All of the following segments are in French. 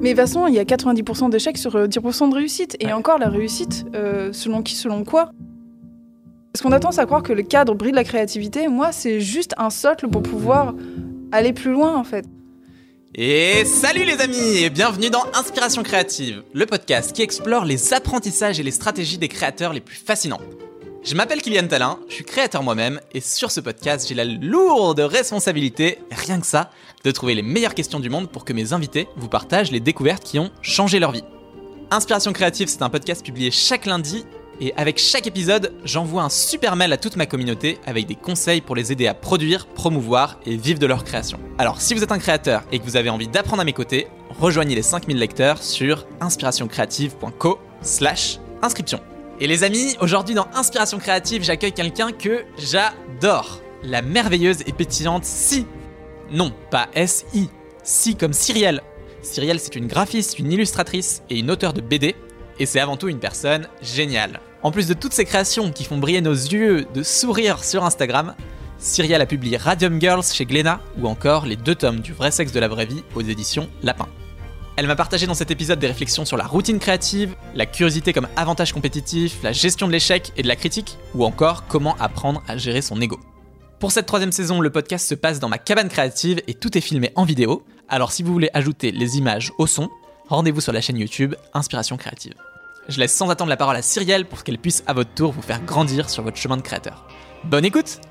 Mais de toute façon, il y a 90% d'échecs sur euh, 10% de réussite. Et Ouais. encore, la réussite, euh, selon qui, selon quoi? Parce qu'on a tendance à croire que le cadre brille de la créativité. Moi, c'est juste un socle pour pouvoir aller plus loin, en fait. Et salut les amis et bienvenue dans Inspiration créative, le podcast qui explore les apprentissages et les stratégies des créateurs les plus fascinants. Je m'appelle Kylian Talin, je suis créateur moi-même et sur ce podcast j'ai la lourde responsabilité, rien que ça, de trouver les meilleures questions du monde pour que mes invités vous partagent les découvertes qui ont changé leur vie. Inspiration créative c'est un podcast publié chaque lundi et avec chaque épisode j'envoie un super mail à toute ma communauté avec des conseils pour les aider à produire, promouvoir et vivre de leur création. Alors si vous êtes un créateur et que vous avez envie d'apprendre à mes côtés, rejoignez les 5000 lecteurs sur inspirationcreative.co slash inscription. Et les amis, aujourd'hui dans Inspiration créative, j'accueille quelqu'un que j'adore. La merveilleuse et pétillante Si. Non, pas S-I. Si comme Cyrielle. Cyrielle, c'est une graphiste, une illustratrice et une auteure de BD. Et c'est avant tout une personne géniale. En plus de toutes ces créations qui font briller nos yeux de sourire sur Instagram, Cyrielle a publié Radium Girls chez Glénat ou encore les deux tomes du vrai sexe de la vraie vie aux éditions Lapin. Elle m'a partagé dans cet épisode des réflexions sur la routine créative, la curiosité comme avantage compétitif, la gestion de l'échec et de la critique, ou encore comment apprendre à gérer son ego. Pour cette troisième saison, le podcast se passe dans ma cabane créative et tout est filmé en vidéo, alors si vous voulez ajouter les images au son, rendez-vous sur la chaîne YouTube Inspiration Créative. Je laisse sans attendre la parole à Cyrielle pour qu'elle puisse à votre tour vous faire grandir sur votre chemin de créateur. Bonne écoute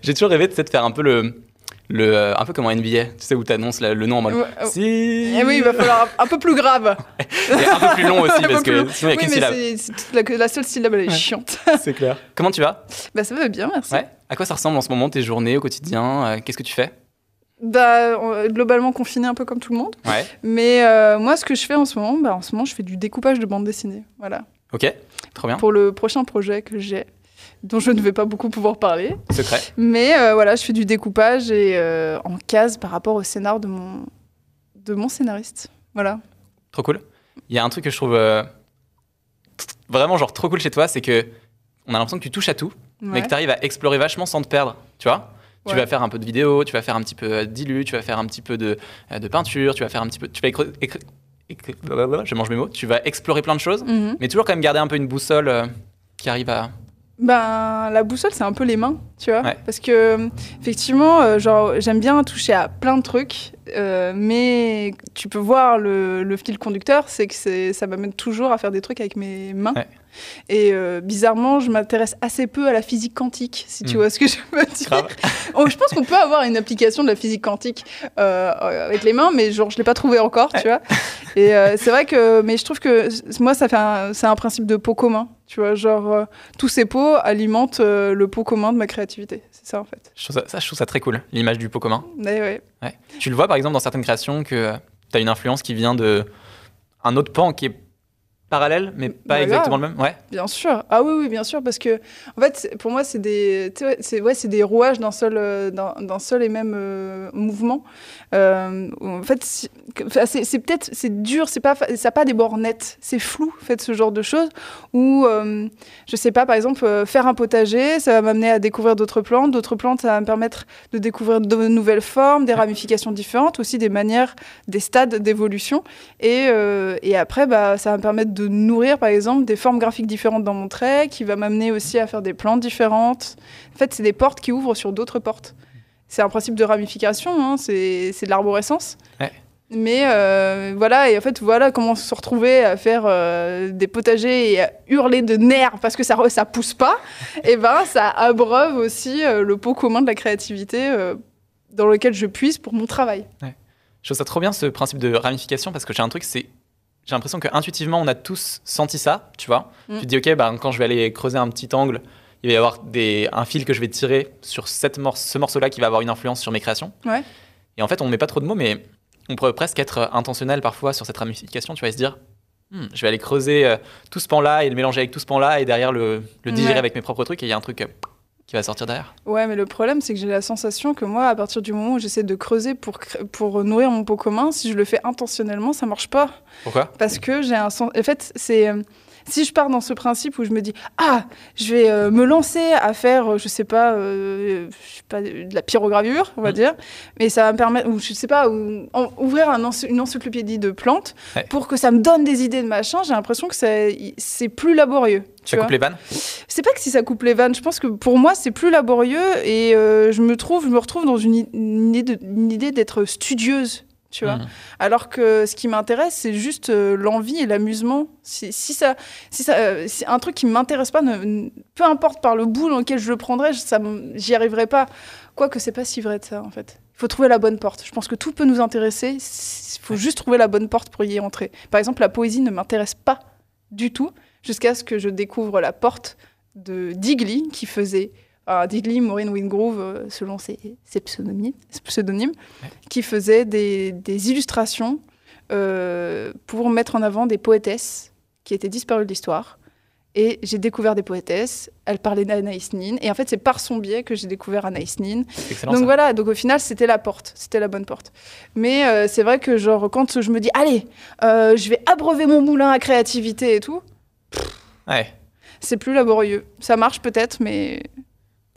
J'ai toujours rêvé de de faire un peu le, le euh, un peu comme en NBA, tu sais où t'annonces la- le nom en mode oh. si Eh oui, il va falloir un peu plus grave. et un peu plus long aussi parce que sinon il y a oui, qu'une mais syllabe. c'est- c'est toute la, la seule syllabe, elle est Ouais. chiante. C'est clair. Comment tu vas? Bah, ça va bien, merci. Ouais. À quoi ça ressemble en ce moment tes journées au quotidien? Euh, Qu'est-ce que tu fais? Bah, on- globalement confiné un peu comme tout le monde. Ouais. Mais euh, moi, ce que je fais en ce moment, bah, en ce moment, je fais du découpage de bande dessinée. Voilà. Ok. Trop bien. Pour le prochain projet que j'ai, dont je ne vais pas beaucoup pouvoir parler. Secret. Mais euh, voilà, je fais du découpage et euh, en case par rapport au scénar de mon, de mon scénariste. Voilà. Trop cool. Il y a un truc que je trouve euh, vraiment genre trop cool chez toi, c'est que on a l'impression que tu touches à tout, mais que tu arrives à explorer vachement sans te perdre. Tu vois Tu Ouais. vas faire un peu de vidéo, tu vas faire un petit peu d'illu, tu vas faire un petit peu de, de peinture, tu vas faire un petit peu. Tu vas blablabla, je mange mes mots. Tu vas explorer plein de choses, Mhm. mais toujours quand même garder un peu une boussole qui arrive à. Ben, la boussole, c'est un peu les mains, tu vois. Ouais. Parce que, effectivement, euh, genre, j'aime bien toucher à plein de trucs, euh, mais tu peux voir le, le fil conducteur, c'est que ça m'amène toujours à faire des trucs avec mes mains. Ouais. Et euh, bizarrement, je m'intéresse assez peu à la physique quantique, si tu Mm. vois ce que je veux dire. Oh, je pense qu'on peut avoir une application de la physique quantique avec les mains, mais genre, je l'ai pas trouvé encore, tu vois. Et c'est vrai que, mais je trouve que moi, ça fait c'est un principe de pot commun, tu vois, genre euh, tous ces pots alimentent euh, le pot commun de ma créativité, c'est ça en fait. Je trouve ça, ça, je trouve ça très cool, l'image du pot commun. Mais ouais. Ouais. Tu le vois par exemple dans certaines créations que tu as une influence qui vient de un autre pan qui est parallèle, mais pas exactement le même. Ouais. Bien sûr. Ah oui, oui, bien sûr, parce que en fait, pour moi, c'est des, c'est ouais, c'est des rouages d'un seul, euh, d'un seul et même euh, mouvement. Euh, en fait, c'est peut-être, c'est dur, c'est pas, ça n'a pas des bords nets, c'est flou, en fait, ce genre de choses. Ou, je sais pas, par exemple, faire un potager, ça va m'amener à découvrir d'autres plantes. D'autres plantes, ça va me permettre de découvrir de nouvelles formes, des ramifications différentes, aussi des manières, des stades d'évolution. Et, et après, bah, ça va me permettre de nourrir, par exemple, des formes graphiques différentes dans mon trait, qui va m'amener aussi à faire des plantes différentes. En fait, c'est des portes qui ouvrent sur d'autres portes. C'est un principe de ramification, hein, c'est c'est de l'arborescence. Ouais. Mais euh, voilà, et en fait, voilà comment se retrouver à faire euh, des potagers et à hurler de nerfs parce que ça, ça pousse pas. et ben, ça abreuve aussi euh, le pot commun de la créativité dans lequel je puise pour mon travail. Je trouve ça trop bien ce principe de ramification parce que j'ai un truc, c'est. J'ai l'impression qu'intuitivement, on a tous senti ça, tu vois. Mm. Tu te dis, ok, bah, quand je vais aller creuser un petit angle, il va y avoir des, un fil que je vais tirer sur cette mor- ce morceau-là qui va avoir une influence sur mes créations. Ouais. Et en fait, on ne met pas trop de mots, mais on pourrait presque être intentionnel parfois sur cette ramification, tu vois, et se dire, Hmm, je vais aller creuser euh, tout ce pan-là et le mélanger avec tout ce pan-là et derrière le, le digérer Ouais. avec mes propres trucs et il y a un truc euh, qui va sortir derrière. Ouais, mais le problème, c'est que j'ai la sensation que moi, à partir du moment où j'essaie de creuser pour, pour nourrir mon pot commun, si je le fais intentionnellement, ça marche pas. Pourquoi? Parce que j'ai un sens. En fait, c'est. Si je pars dans ce principe où je me dis ah, je vais euh, me lancer à faire, euh, je sais pas, euh, je sais pas, de la pyrogravure, on va Mhm. dire, mais ça va me permettre, ou je sais pas, ou, en- ouvrir un une encyclopédie de plantes Ouais. pour que ça me donne des idées de machin. J'ai l'impression que c'est plus laborieux. Ça coupe les vannes c'est pas que si ça coupe les vannes, je pense que pour moi c'est plus laborieux et je me trouve, je me retrouve dans une idée d'être studieuse, tu vois. Mhm. Alors que ce qui m'intéresse c'est juste euh, l'envie et l'amusement. Si, si ça, si ça, euh, si un truc qui m'intéresse pas, ne- peu importe par le bout dans lequel je le prendrai, je- ça, j'y arriverai pas. Quoique c'est pas si vrai de ça en fait. Il faut trouver la bonne porte. Je pense que tout peut nous intéresser. Il faut juste trouver la bonne porte pour y entrer. Par exemple, la poésie ne m'intéresse pas du tout jusqu'à ce que je découvre la porte de Digly qui faisait Digly, Maureen Wingrove, euh, selon ses, ses pseudonymes, ses pseudonymes Ouais. qui faisait des, des illustrations euh, pour mettre en avant des poétesses qui étaient disparues de l'histoire. Et j'ai découvert des poétesses. Elle parlait d'Anaïs Nin. Et en fait, c'est par son biais que j'ai découvert Anaïs Nin. Excellent. Donc ça. voilà, donc au final, c'était la porte, c'était la bonne porte. Mais euh, c'est vrai que genre quand je me dis, allez, euh, je vais abreuver mon moulin à créativité et tout, Ouais. c'est plus laborieux. Ça marche peut-être, mais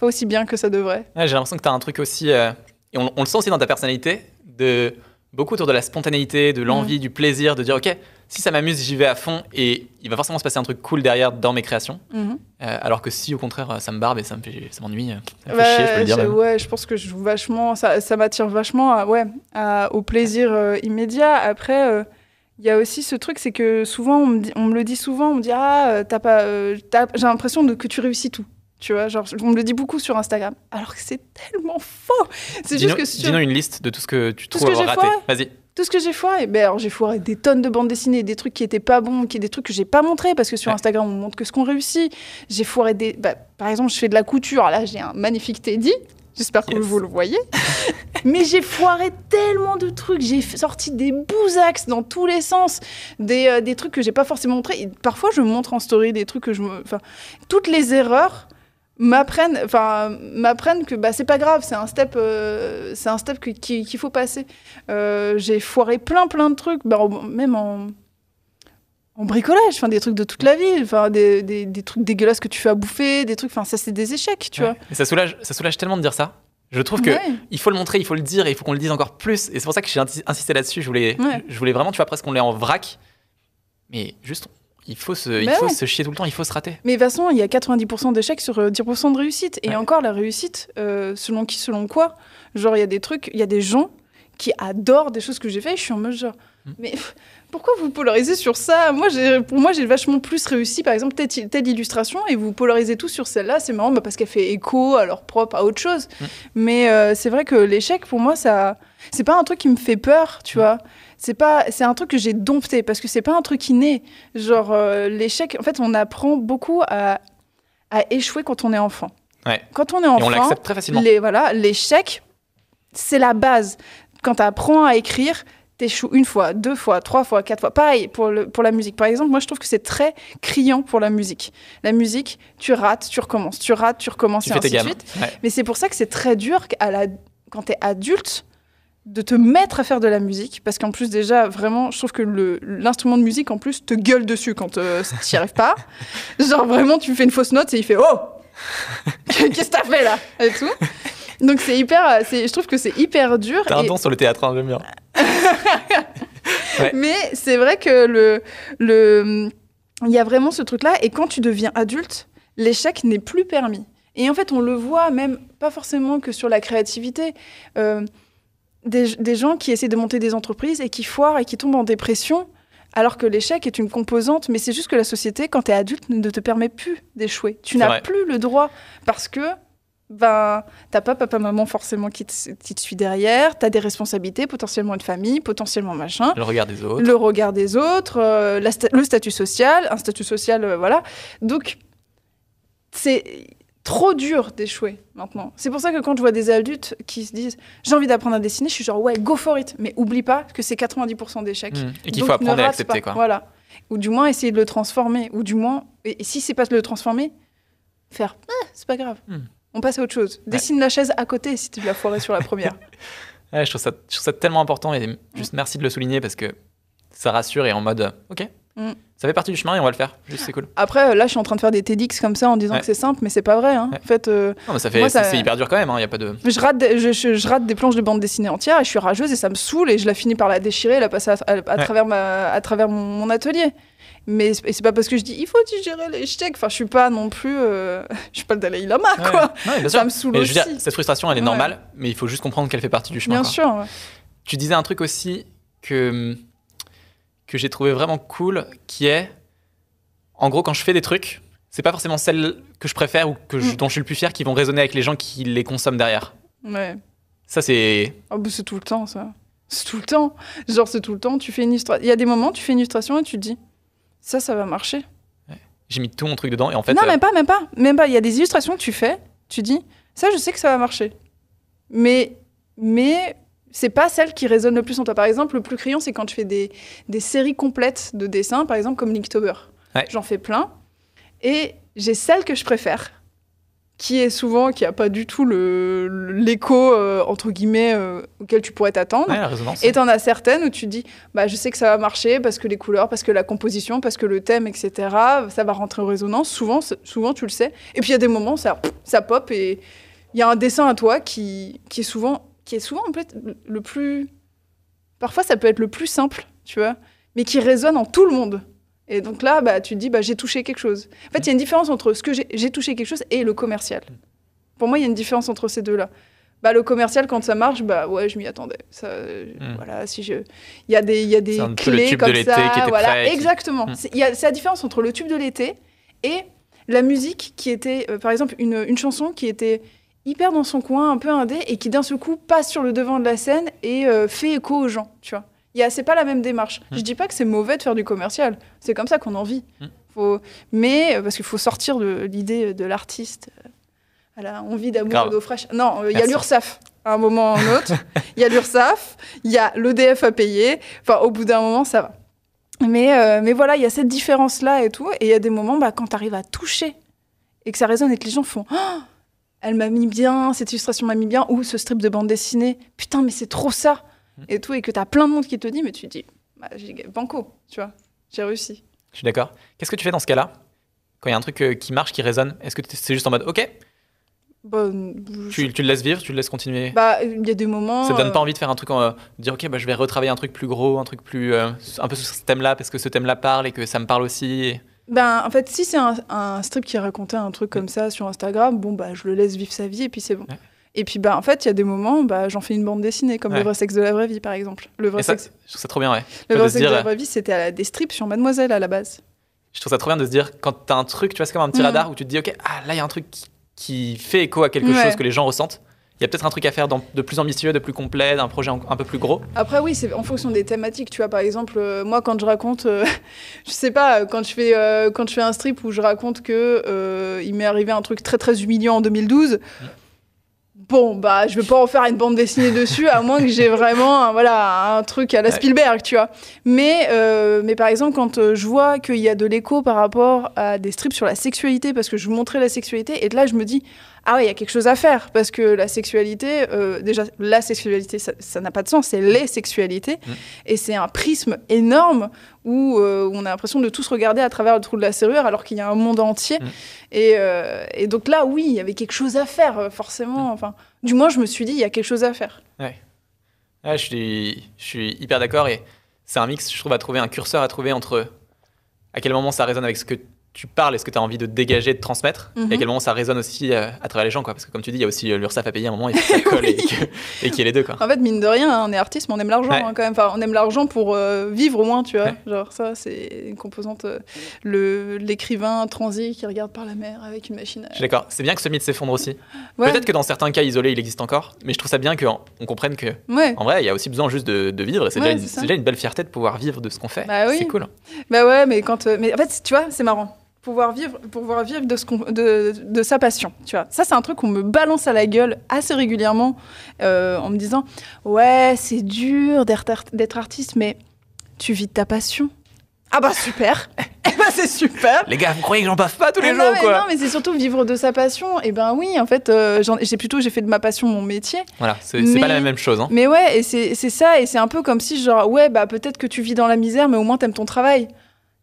pas aussi bien que ça devrait. Ouais, J'ai l'impression que tu as un truc aussi, euh, et on, on le sent aussi dans ta personnalité, de beaucoup autour de la spontanéité, de l'envie, du plaisir, de dire ok, si ça m'amuse, j'y vais à fond, et il va forcément se passer un truc cool derrière dans mes créations. Mhm. Euh, alors que si au contraire ça me barbe et ça me fait, ça m'ennuie, euh, ça me fait Ouais, chier, je peux le dire. même. ouais, je pense que je vachement, ça, ça m'attire vachement à, ouais, à- au plaisir euh, immédiat. Après, euh, il y a aussi ce truc, c'est que souvent, on me, dit- on me le dit souvent, on me dit Ah, euh, t'as pas, euh, t'as- j'ai l'impression que tu réussis tout. Tu vois, genre, on me le dit beaucoup sur Instagram. Alors que c'est tellement faux. C'est Dis-nous juste que sur dis-nous une liste de tout ce que tu Tout trouves avoir raté. Vas-y. tout ce que j'ai foiré, ben alors j'ai foiré des tonnes de bandes dessinées, des trucs qui étaient pas bons, qui des trucs que j'ai pas montrés parce que sur Ouais. Instagram on montre que ce qu'on réussit. J'ai foiré des, bah, par exemple, je fais de la couture. Là, j'ai un magnifique Teddy. J'espère que Yes. vous le voyez. Mais j'ai foiré tellement de trucs. J'ai sorti des bousaxes dans tous les sens. Des, euh, des trucs que j'ai pas forcément montrés. Et parfois, je montre en story des trucs que je me. Enfin, toutes les erreurs m'apprennent enfin m'apprennent que bah c'est pas grave c'est un step euh, c'est un step que- qui- qu'il faut passer Euh, j'ai foiré plein plein de trucs bah, même en en bricolage enfin des trucs de toute la vie enfin des, des, des trucs dégueulasses que tu fais à bouffer des trucs enfin ça c'est des échecs tu Ouais. Et ça soulage, ça soulage tellement de dire ça. Je trouve que vois Ouais. il faut le montrer, il faut le dire, et il faut qu'on le dise encore plus. Et c'est pour ça que j'ai insi- insisté là-dessus. Je voulais, Ouais. je voulais vraiment, tu vois, presque qu'on l'ait en vrac. Mais juste, il faut se, il Bah faut ouais. se chier tout le temps, il faut se rater. Mais de toute façon, il y a 90% d'échecs sur euh, 10% de réussite. Et Ouais. encore, la réussite, euh, selon qui, selon quoi Genre, il y a des trucs, il y a des gens qui adorent des choses que j'ai fait. Je suis en mode genre, Mm. mais pourquoi vous polarisez sur ça? Moi, pour moi, j'ai vachement plus réussi, par exemple, telle, telle illustration, et vous polarisez tout sur celle-là. C'est marrant bah, parce qu'elle fait écho à leur propre, à autre chose. Mm. Mais euh, c'est vrai que l'échec, pour moi, ça, c'est pas un truc qui me fait peur, tu vois. C'est pas, c'est un truc que j'ai dompté parce que c'est pas un truc inné. Genre euh, l'échec, en fait, on apprend beaucoup à, à échouer quand on est enfant. Ouais. Quand on est Et on enfant, l'accepte très facilement. les, voilà, l'échec, c'est la base. Quand tu apprends à écrire, t'échoues une fois, deux fois, trois fois, quatre fois. Pareil pour, le, pour la musique. Par exemple, moi, je trouve que c'est très criant pour la musique. La musique, tu rates, tu recommences, tu rates, tu recommences, Tu et tes ainsi de suite. Ouais. Mais c'est pour ça que c'est très dur à la... quand tu es adulte de te mettre à faire de la musique parce qu'en plus déjà vraiment je trouve que l'instrument de musique en plus te gueule dessus quand euh, tu n'y arrives pas. Genre vraiment tu fais une fausse note et il fait oh! Qu'est-ce que t'as fait là? Et tout. Donc c'est hyper euh, je trouve que c'est hyper dur T'as un et- don sur le théâtre, hein, j'aime bien. mais c'est vrai que le le il y a vraiment ce truc là et quand tu deviens adulte l'échec n'est plus permis. Et en fait on le voit même pas forcément que sur la créativité. Euh, des, des gens qui essaient de monter des entreprises et qui foirent et qui tombent en dépression alors que l'échec est une composante mais c'est juste que la société quand tu es adulte ne te permet plus d'échouer tu n'as plus le droit parce que ben, t'as pas papa maman forcément qui te, qui te suit derrière, t'as des responsabilités, potentiellement une famille, potentiellement machin Le regard des autres. le regard des autres, euh, la sta- le statut social, un statut social, euh, voilà. Donc, c'est trop dur d'échouer maintenant. C'est pour ça que quand je vois des adultes qui se disent j'ai envie d'apprendre à dessiner, je suis genre ouais, go for it. Mais oublie pas que c'est 90% d'échecs. Mm. Et qu'il faut apprendre à accepter, quoi. Voilà. Ou du moins essayer de le transformer. Ou du moins, et, et si c'est pas de le transformer, faire Ah, c'est pas grave. Hmm. On passe à autre chose. Dessine la chaise à côté si tu l'as foiré sur la première. Ouais, je, trouve ça, je trouve ça tellement important et juste merci de le souligner parce que ça rassure et en mode, euh, ok, Mm. Ça fait partie du chemin et on va le faire. Juste, c'est cool. Après, là, je suis en train de faire des TEDx comme ça en disant Ouais. que c'est simple, mais c'est pas vrai. hein. Ouais. En fait, euh, Non, mais ça fait, ça- c'est hyper dur quand même. Il y a pas de. je, rate des, je, je- je rate des planches de bande dessinée entières et je suis rageuse et ça me saoule et je la finis par la déchirer et la passer à, à- à Ouais. travers, ma, à travers mon, mon atelier. Mais c'est et c'est pas parce que je dis il faut digérer l'échec. Enfin, je suis pas non plus. euh, je suis pas le Dalai Lama, quoi. Ça me saoule Mais je aussi. veux dire, cette frustration, elle est normale, mais il faut juste comprendre qu'elle fait partie du chemin. Bien quoi. sûr. Tu disais un truc aussi que, que j'ai trouvé vraiment cool, qui est, en gros, quand je fais des trucs, c'est pas forcément celles que je préfère ou que je- Mm. dont je suis le plus fier qui vont résonner avec les gens qui les consomment derrière. Ouais. Ça, c'est. Oh, bah, c'est tout le temps, ça. C'est tout le temps. Genre, c'est tout le temps. Tu fais une illustration. Il y a des moments, tu fais une illustration et tu te dis, ça, ça va marcher. J'ai mis tout mon truc dedans et en fait. non, euh, même pas, même pas. Même pas. Il y a des illustrations que tu fais, tu dis, ça, je sais que ça va marcher. Mais, mais c'est pas celle qui résonne le plus en toi. Par exemple, le plus criant, c'est quand tu fais des, des séries complètes de dessins, par exemple, comme Linktober. Ouais. J'en fais plein. Et j'ai celle que je préfère, qui est souvent, qui a pas du tout l'écho, euh, entre guillemets, euh, auquel tu pourrais t'attendre. ouais, la résonance. Et t'en as certaines où tu dis, bah, je sais que ça va marcher parce que les couleurs, parce que la composition, parce que le thème, etc., ça va rentrer en résonance. Souvent, souvent tu le sais. Et puis il y a des moments, ça, ça pop et il y a un dessin à toi qui, qui est souvent, qui est souvent en fait, le- plus. Parfois, ça peut être le plus simple, tu vois, mais qui résonne en tout le monde. Et donc là, bah, tu te dis, bah, j'ai touché quelque chose. En fait, il y a une différence entre ce que j'ai touché quelque chose et le commercial. Pour moi, il y a une différence entre ces deux-là. Bah, le commercial, quand ça marche, bah ouais, je m'y attendais. Ça, euh, Mm. Voilà, si je, il y a des, il y a des clés de comme ça, qui était voilà, prêt et qui- exactement. Mm. C'est il y a- c'est la différence entre le tube de l'été et la musique qui était, euh, par exemple, une, une chanson qui était hyper dans son coin, un peu indé, et qui d'un seul coup passe sur le devant de la scène et euh, fait écho aux gens, tu vois. Il y a, c'est pas la même démarche. Mm. Je dis pas que c'est mauvais de faire du commercial. C'est comme ça qu'on en vit. Mm. Faut, mais euh, parce qu'il faut sortir de l'idée de l'artiste. euh, à la envie d'amour et d'eau fraîche. Non, euh, il y a Merci. l'URSSAF à un moment ou un autre. Il y a l'URSSAF, il y a l'EDF à payer. Enfin, au bout d'un moment, ça va. Mais, euh, mais voilà, il y a cette différence-là et tout. Et il y a des moments, bah, quand tu arrives à toucher et que ça résonne et que les gens font Oh, Elle m'a mis bien, cette illustration m'a mis bien, ou ce strip de bande dessinée, putain, mais c'est trop ça Et tout, et que tu as plein de monde qui te dit, mais tu te dis bah, Banco, tu vois, j'ai réussi. Je suis d'accord. Qu'est-ce que tu fais dans ce cas-là Quand il y a un truc euh, qui marche, qui résonne, est-ce que c'est juste en mode OK, je- tu, tu le laisses vivre, tu le laisses continuer? Bah, il y a des moments. Ça te donne euh, pas envie de faire un truc, en, euh, de dire ok, bah, je vais retravailler un truc plus gros, un truc plus. euh, un peu sur ce thème-là, parce que ce thème-là parle et que ça me parle aussi. et- Ben, en fait, si c'est un, un strip qui racontait un truc comme ça sur Instagram, bon, bah, je le laisse vivre sa vie et puis c'est bon. Ouais. Et puis, bah, en fait, il y a des moments, bah, j'en fais une bande dessinée, comme Ouais. le vrai sexe de la vraie vie, par exemple. Le vrai Et ça, sexe, je trouve ça trop bien, ouais. le vrai sexe de la vraie vie, c'était des strips sur Mademoiselle à la base. Je trouve ça trop bien de se dire, quand t'as un truc, tu vois, c'est comme un petit Mhm. radar où tu te dis ok, ah là, il y a un truc qui, qui fait écho à quelque Ouais. chose que les gens ressentent. Il y a peut-être un truc à faire de plus ambitieux, de plus complet, d'un projet un peu plus gros. Après, oui, c'est en fonction des thématiques. Tu vois, par exemple, euh, moi, quand je raconte, euh, je sais pas, euh, quand je fais, euh, quand je fais un strip où je raconte que il m'est arrivé un truc très très humiliant en 2012. Bon, bah, je vais pas en faire une bande dessinée dessus, à moins que j'ai vraiment, un, voilà, un truc à la. Spielberg, tu vois. Mais, euh, mais par exemple, quand je vois qu'il y a de l'écho par rapport à des strips sur la sexualité, parce que je montrais la sexualité, et là, je me dis, ah ouais, il y a quelque chose à faire, parce que la sexualité, euh, déjà, la sexualité, ça n'a pas de sens, c'est les sexualités, Mm. et c'est un prisme énorme où, euh, on a l'impression de tous regarder à travers le trou de la serrure, alors qu'il y a un monde entier. Mm. Et, euh, et donc là, oui, il y avait quelque chose à faire, forcément. Mm. Enfin, du moins, je me suis dit, il y a quelque chose à faire. Ouais, je suis, je suis hyper d'accord et c'est un mix, je trouve, à trouver un curseur à trouver entre à quel moment ça résonne avec ce que tu parles et ce que tu as envie de dégager, de transmettre, Mhm. et à quel moment ça résonne aussi euh, à travers les gens, quoi. Parce que comme tu dis, il y a aussi euh, l'URSSAF à payer à un moment, que ça colle et que- et qu'il y ait les deux, quoi. En fait, mine de rien, hein, on est artiste, mais on aime l'argent Ouais. hein, quand même. Enfin, on aime l'argent pour euh, vivre au moins, tu vois. Ouais. Genre, ça, c'est une composante. euh, le L'écrivain transi qui regarde par la mer avec une machine. à- Je suis d'accord. C'est bien que ce mythe s'effondre aussi. Ouais, Peut-être que dans certains cas isolés, il existe encore, mais je trouve ça bien qu'on comprenne que, en vrai, il y a aussi besoin juste de, de vivre, et c'est déjà, une- déjà belle fierté de pouvoir vivre de ce qu'on fait. Bah oui. C'est cool. Bah ouais, mais quand. euh, mais en fait, tu vois, c'est marrant. Pouvoir vivre, pouvoir vivre de, ce qu'on- de, de sa passion, tu vois. Ça, c'est un truc qu'on me balance à la gueule assez régulièrement euh, en me disant Ouais, c'est dur d'être art- d'être artiste, mais tu vis de ta passion. Ah bah super Eh bah c'est super Les gars, vous croyez que j'en baffe pas tous les Ah jours, non, mais quoi non, mais c'est surtout vivre de sa passion. Et ben oui, en fait, euh, j'ai plutôt j'ai fait de ma passion mon métier. Voilà, c'est pas la même chose. Hein. Mais ouais, et c'est c'est ça, et c'est un peu comme si, genre, ouais, bah peut-être que tu vis dans la misère, mais au moins t'aimes ton travail.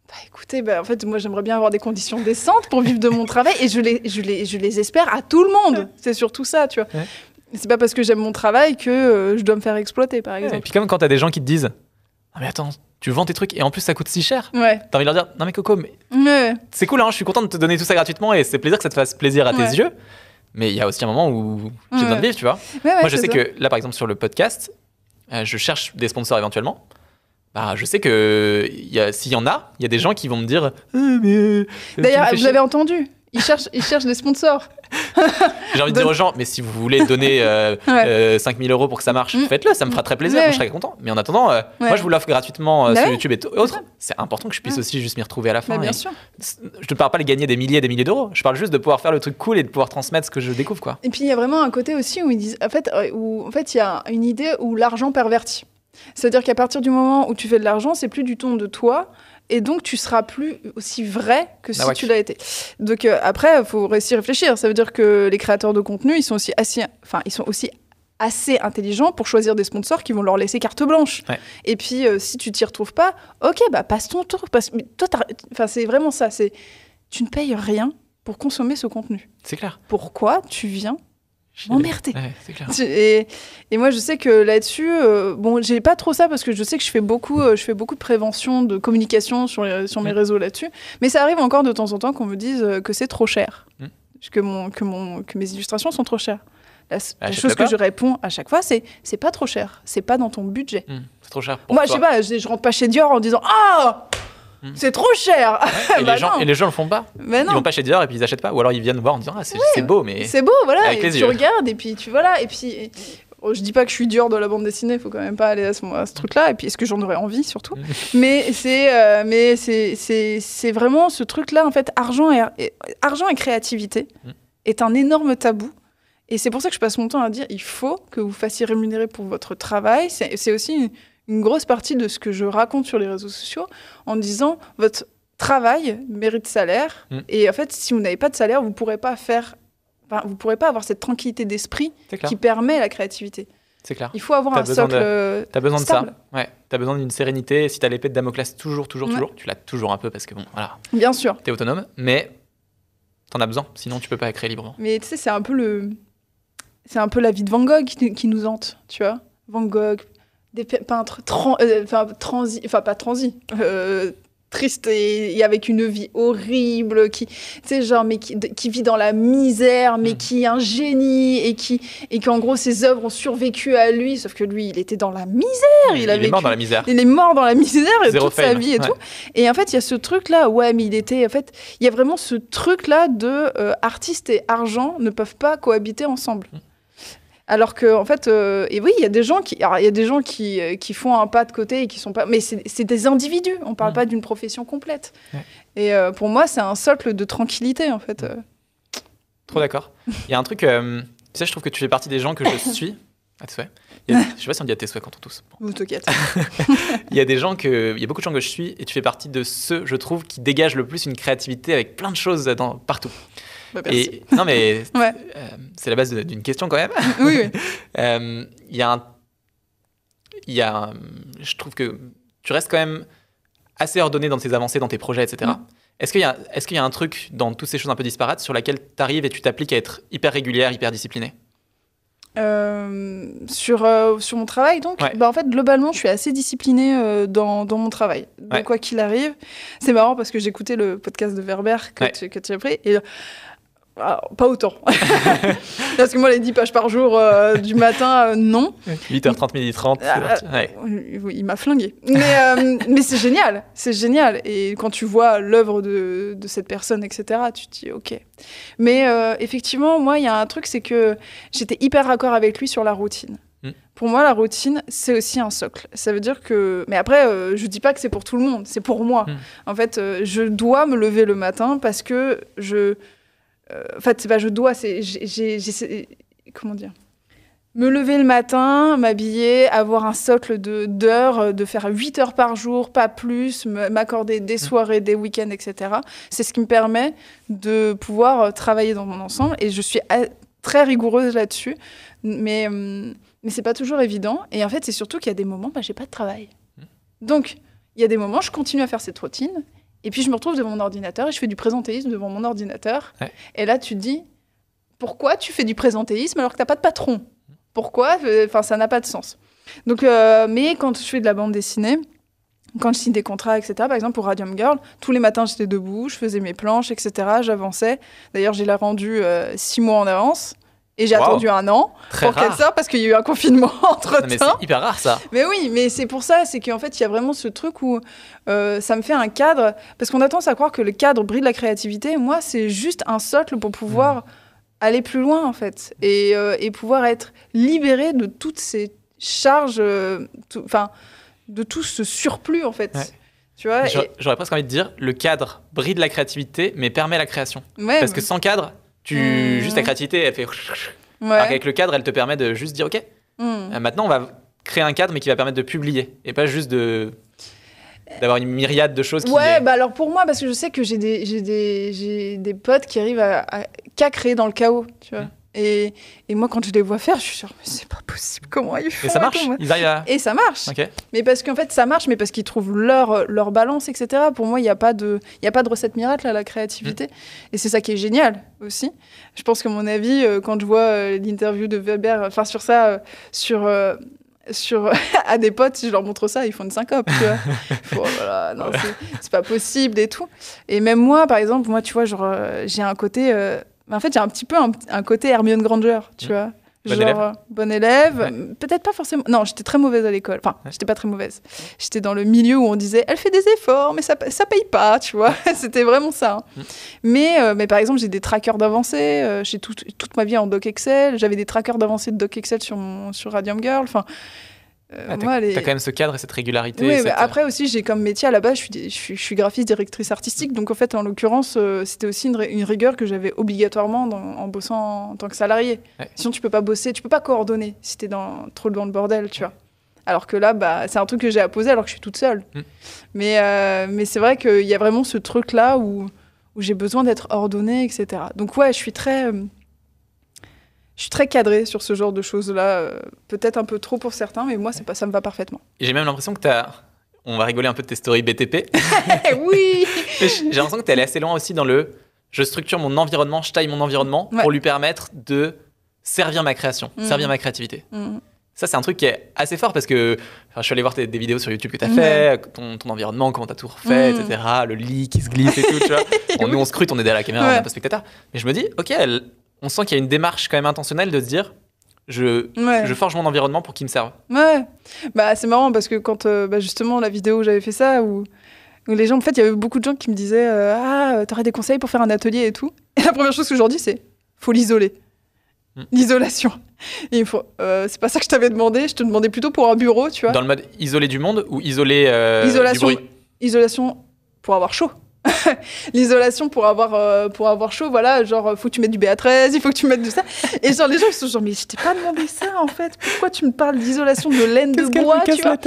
Bah écoutez, bah, en fait, moi j'aimerais bien avoir des conditions décentes pour vivre de mon travail et je les, je les, je les espère à tout le monde. C'est surtout ça, tu vois. Ouais. C'est pas parce que j'aime mon travail que euh, je dois me faire exploiter, par Et exemple. puis comme quand t'as des gens qui te disent Ah mais attends, tu vends tes trucs et en plus ça coûte si cher. Ouais. T'as envie de leur dire Non mais Coco, mais Ouais. c'est cool, hein, je suis content de te donner tout ça gratuitement et c'est plaisir que ça te fasse plaisir à tes yeux. Mais il y a aussi un moment où j'ai besoin de vivre, tu vois. Moi, je sais ça. que là, par exemple, sur le podcast, euh, je cherche des sponsors éventuellement. Bah, je sais que s'il y en a, il y a des gens qui vont me dire Ah, euh, D'ailleurs, vous l'avez entendu. Ils cherchent, ils cherchent des sponsors. J'ai envie de dire aux gens, mais si vous voulez donner euh, Ouais. euh, 5000 euros pour que ça marche, Mm. faites-le, ça me fera très plaisir, Ouais. moi je serai content. Mais en attendant, euh, Ouais. moi je vous l'offre gratuitement euh, Bah sur. YouTube et autres. C'est important que je puisse aussi juste m'y retrouver à la fin. Mais bien sûr. Je ne parle pas de gagner des milliers et des milliers d'euros, je parle juste de pouvoir faire le truc cool et de pouvoir transmettre ce que je découvre. quoi. Et puis il y a vraiment un côté aussi où ils disent, en fait, euh, où en fait il y a une idée où l'argent pervertit. C'est-à-dire qu'à partir du moment où tu fais de l'argent, c'est plus du ton de toi. Et donc, tu seras plus aussi vrai que si Ah ouais. tu l'as été. Donc, euh, après, il faut réussir à réfléchir. Ça veut dire que les créateurs de contenu, ils sont aussi assez, enfin, ils sont aussi assez intelligents pour choisir des sponsors qui vont leur laisser carte blanche. Ouais. Et puis, euh, si tu t'y retrouves pas, ok, bah passe ton tour. Parce... mais toi, enfin, c'est vraiment ça. C'est tu ne payes rien pour consommer ce contenu. C'est clair. Pourquoi tu viens m'emmerder Ouais, Et, et moi, je sais que là-dessus, euh, bon, j'ai pas trop ça parce que je sais que je fais beaucoup, euh, je fais beaucoup de prévention, de communication sur, les- sur mes Mm. réseaux là-dessus. Mais ça arrive encore de temps en temps qu'on me dise euh, que c'est trop cher, Mm. que, mon, que, mon, que mes illustrations sont trop chères. La, Achète-le chose que je réponds à chaque fois, c'est c'est pas trop cher, c'est pas dans ton budget. Mm, C'est trop cher. Pour moi, toi. je sais pas, je, je rentre pas chez Dior en disant ah, Mm. c'est trop cher. Et, Bah les gens, non. et les gens le font pas. Mais Ils non. vont pas chez Dior et puis ils achètent pas. Ou alors ils viennent voir en disant Ah, c'est beau, mais. C'est beau, voilà. Avec et les tu yeux. regardes, et puis tu voilà. Et puis, et- oh, je dis pas que je suis dure de la bande dessinée, faut quand même pas aller à ce, truc-là. Et puis, est-ce que j'en aurais envie, surtout? Mm. Mais c'est, euh, mais c'est, vraiment ce truc-là, en fait, argent et, et- argent et créativité Mm. est un énorme tabou. Et c'est pour ça que je passe mon temps à dire, il faut que vous fassiez rémunérer pour votre travail. C'est aussi une, une grosse partie de ce que je raconte sur les réseaux sociaux, en disant, votre travail mérite salaire. Mm. Et en fait, si vous n'avez pas de salaire, vous pourrez pas faire, enfin, vous pourrez pas avoir cette tranquillité d'esprit qui permet la créativité. C'est clair. Il faut avoir un socle. de- T'as besoin de ça. Ouais. T'as besoin d'une sérénité. Si t'as l'épée de Damoclès toujours, toujours, Ouais. toujours, tu l'as toujours un peu parce que bon, voilà, Bien sûr. t'es autonome, mais t'en as besoin. Sinon, tu peux pas créer librement. Mais tu sais, c'est un peu le, c'est un peu la vie de Van Gogh qui, qui nous hante, tu vois. Van Gogh, des pe- peintres tran- euh, enfin transi, enfin pas transi, euh, triste et, et avec une vie horrible, qui, tu sais, genre, mais qui, de- qui vit dans la misère, mais Mm. qui est un génie et qui, et qu'en gros ses œuvres ont survécu à lui, sauf que lui, il était dans la misère, il, a est mort dans la misère. Il est mort dans la misère et Zéro toute sa vie et ouais. tout. Et en fait, il y a ce truc-là, ouais, mais il était. En fait, il y a vraiment ce truc-là de euh, artiste et argent ne peuvent pas cohabiter ensemble. Mm. Alors que, en fait, euh, et oui, il y a des gens qui, alors, y a des gens qui, euh, qui font un pas de côté et qui sont pas, mais c'est des individus. On parle Mm. pas d'une profession complète. Ouais. Et euh, pour moi, c'est un socle de tranquillité, en fait. euh. Trop d'accord. Il y a un truc, tu sais, je trouve que tu fais partie des gens que je suis. À tes souhaits. Il y a- je sais pas si on dit à tes souhaits quand on tousse. Bon. Vous t'inquiète. Il y a des gens que, il y a beaucoup de gens que je suis et tu fais partie de ceux, je trouve, qui dégagent le plus une créativité avec plein de choses dans, partout. Bah, merci. Et non mais Ouais. euh, c'est la base d'une question quand même. Oui, oui. Euh, Il y a un, y a, un- je trouve que tu restes quand même assez ordonné dans tes avancées, dans tes projets, etc. Mm. Est-ce qu'il y a, est-ce qu'il y a un truc dans toutes ces choses un peu disparates sur laquelle tu arrives et tu t'appliques à être hyper régulière, hyper disciplinée? Euh, sur, euh, sur mon travail, donc, Ouais. bah, en fait, globalement, je suis assez disciplinée euh, dans, dans mon travail. Donc, Ouais. quoi qu'il arrive, c'est marrant parce que j'écoutais le podcast de Verber que, Ouais. tu, que tu as pris, et alors, pas autant. parce que moi, les 10 pages par jour euh, du matin, euh, non. 8h30, 12h30. c'est Ah, parti. Ouais. Il m'a flingué. Mais, euh, mais c'est génial, c'est génial. Et quand tu vois l'œuvre de, de cette personne, etc., tu te dis ok. Mais euh, effectivement, moi, il y a un truc, c'est que j'étais hyper raccord avec lui sur la routine. Mm. Pour moi, la routine, c'est aussi un socle. Ça veut dire que. Mais après, euh, je dis pas que c'est pour tout le monde, c'est pour moi. Mm. En fait, euh, je dois me lever le matin parce que je. Euh, en fait, c'est pas je dois, c'est. j'ai- Comment dire? Me lever le matin, m'habiller, avoir un socle de d'heures, euh, de faire 8 heures par jour, pas plus, m'accorder des soirées, des week-ends, etc. C'est ce qui me permet de pouvoir euh, travailler dans mon ensemble et je suis très rigoureuse là-dessus. Mais, mais c'est pas toujours évident. Et en fait, c'est surtout qu'il y a des moments, bah, j'ai pas de travail. Donc, il y a des moments, je continue à faire cette routine. Et puis je me retrouve devant mon ordinateur et je fais du présentéisme devant mon ordinateur. Ouais. Et là, tu te dis, pourquoi tu fais du présentéisme alors que t'as pas de patron? Pourquoi? Enfin, ça n'a pas de sens. Donc, euh, mais quand je fais de la bande dessinée, quand je signe des contrats, etc., par exemple pour Radium Girl, tous les matins j'étais debout, je faisais mes planches, etc., j'avançais. D'ailleurs, j'ai la rendue euh, six mois en avance. Et j'ai Wow. attendu un an Très pour qu'elle sorte parce qu'il y a eu un confinement entre mais temps. c'est hyper rare ça. Mais oui, mais c'est pour ça, c'est qu'en fait, il y a vraiment ce truc où euh, ça me fait un cadre, parce qu'on a tendance à croire que le cadre brille de la créativité. Moi, c'est juste un socle pour pouvoir Mm. aller plus loin, en fait, et, euh, et pouvoir être libéré de toutes ces charges, euh, enfin, de tout ce surplus, en fait. Ouais. Tu vois J'aurais presque envie de dire, le cadre brille de la créativité, mais permet la création. ouais, Parce que sans cadre, tu Mhm. juste la créativité, elle fait. ouais. Qu'avec le cadre, elle te permet de juste dire, ok, Mm. euh, maintenant on va créer un cadre, mais qui va permettre de publier, et pas juste de d'avoir une myriade de choses qui. Ouais, bah alors pour moi, parce que je sais que j'ai des, des, des potes qui arrivent à, à- qu'à créer dans le chaos, tu vois. Mm. Et, et moi, quand je les vois faire, je suis sûre, mais c'est pas possible, comment ils font Et ça marche Ils à. Et ça marche. Mais parce qu'en fait, ça marche, mais parce qu'ils trouvent leur, leur balance, etc. Pour moi, il n'y a, pas de- y a pas de recette miracle à la créativité. Mm. Et c'est ça qui est génial aussi. Je pense que mon avis, euh, quand je vois euh, l'interview de Weber, enfin sur ça, euh, sur. sur à des potes, si je leur montre ça, ils font une syncope, tu vois. Là, non, c'est- c'est pas possible et tout. Et même moi, par exemple, moi, tu vois, genre, j'ai un côté. euh, en fait, j'ai un petit peu un, un côté Hermione Granger, tu vois. Bon genre, élève euh, bon élève. Ouais. Peut-être pas forcément. Non, j'étais très mauvaise à l'école. Enfin, j'étais pas très mauvaise. J'étais dans le milieu où on disait, elle fait des efforts, mais ça, ça paye pas, tu vois. C'était vraiment ça. hein. Mm. Mais, euh, mais par exemple, j'ai des trackers d'avancée. euh, j'ai tout- toute ma vie en doc Excel. J'avais des trackers d'avancée de doc Excel sur, mon, sur Radium Girl. Enfin, Ah, t'as les- quand même ce cadre et cette régularité. oui, cette- mais après aussi, j'ai comme métier à la base, je suis, je suis, je suis graphiste, directrice artistique. Donc en fait, en l'occurrence, euh, c'était aussi une, ri- une rigueur que j'avais obligatoirement dans- en bossant en tant que salarié. Ouais. Sinon, tu peux pas bosser, tu peux pas coordonner si t'es dans, trop dans le bordel, tu vois. Alors que là, bah, c'est un truc que j'ai à poser alors que je suis toute seule. Mm. Mais, euh, mais c'est vrai qu'il y a vraiment ce truc-là où, où j'ai besoin d'être ordonnée, etc. Donc ouais, je suis très... euh, je suis très cadrée sur ce genre de choses-là. euh, Peut-être un peu trop pour certains, mais moi, pas, ça me va parfaitement. J'ai même l'impression que t'as. On va rigoler un peu de tes stories BTP. Oui j'ai l'impression que tu es allé assez loin aussi dans le je structure mon environnement, je taille mon environnement Ouais. pour lui permettre de servir ma création, Mhm. servir ma créativité. Mm. Ça, c'est un truc qui est assez fort parce que enfin, je suis allé voir tes- des vidéos sur YouTube que tu as Ouais. fait, ton, ton environnement, comment tu as tout refait, Mhm. etc. Le lit qui se glisse et tout, tu vois. Bon, nous, on scrute, on est derrière la caméra, on Ouais. est un peu spectateur. Mais je me dis, ok, elle- on sent qu'il y a une démarche quand même intentionnelle de se dire je, Ouais. je forge mon environnement pour qu'il me serve. Ouais, bah c'est marrant parce que quand euh, bah, justement la vidéo où j'avais fait ça, où, où les gens, en fait, il y avait beaucoup de gens qui me disaient euh, Ah, euh, t'aurais des conseils pour faire un atelier et tout. Et la première chose que je leur dis, c'est Faut l'isoler. Mm. L'isolation. Il faut, euh, c'est pas ça que je t'avais demandé, je te demandais plutôt pour un bureau, tu vois. Dans le mode isolé du monde ou isolé Isolation. du bruit? Isolation pour avoir chaud. L'isolation pour avoir, euh, pour avoir chaud, voilà, genre, faut que tu mettes du BA13, il faut que tu mettes du ça. Et genre, les gens, ils sont genre, mais je t'ai pas demandé ça, en fait. Pourquoi tu me parles d'isolation de laine de bois, tu vois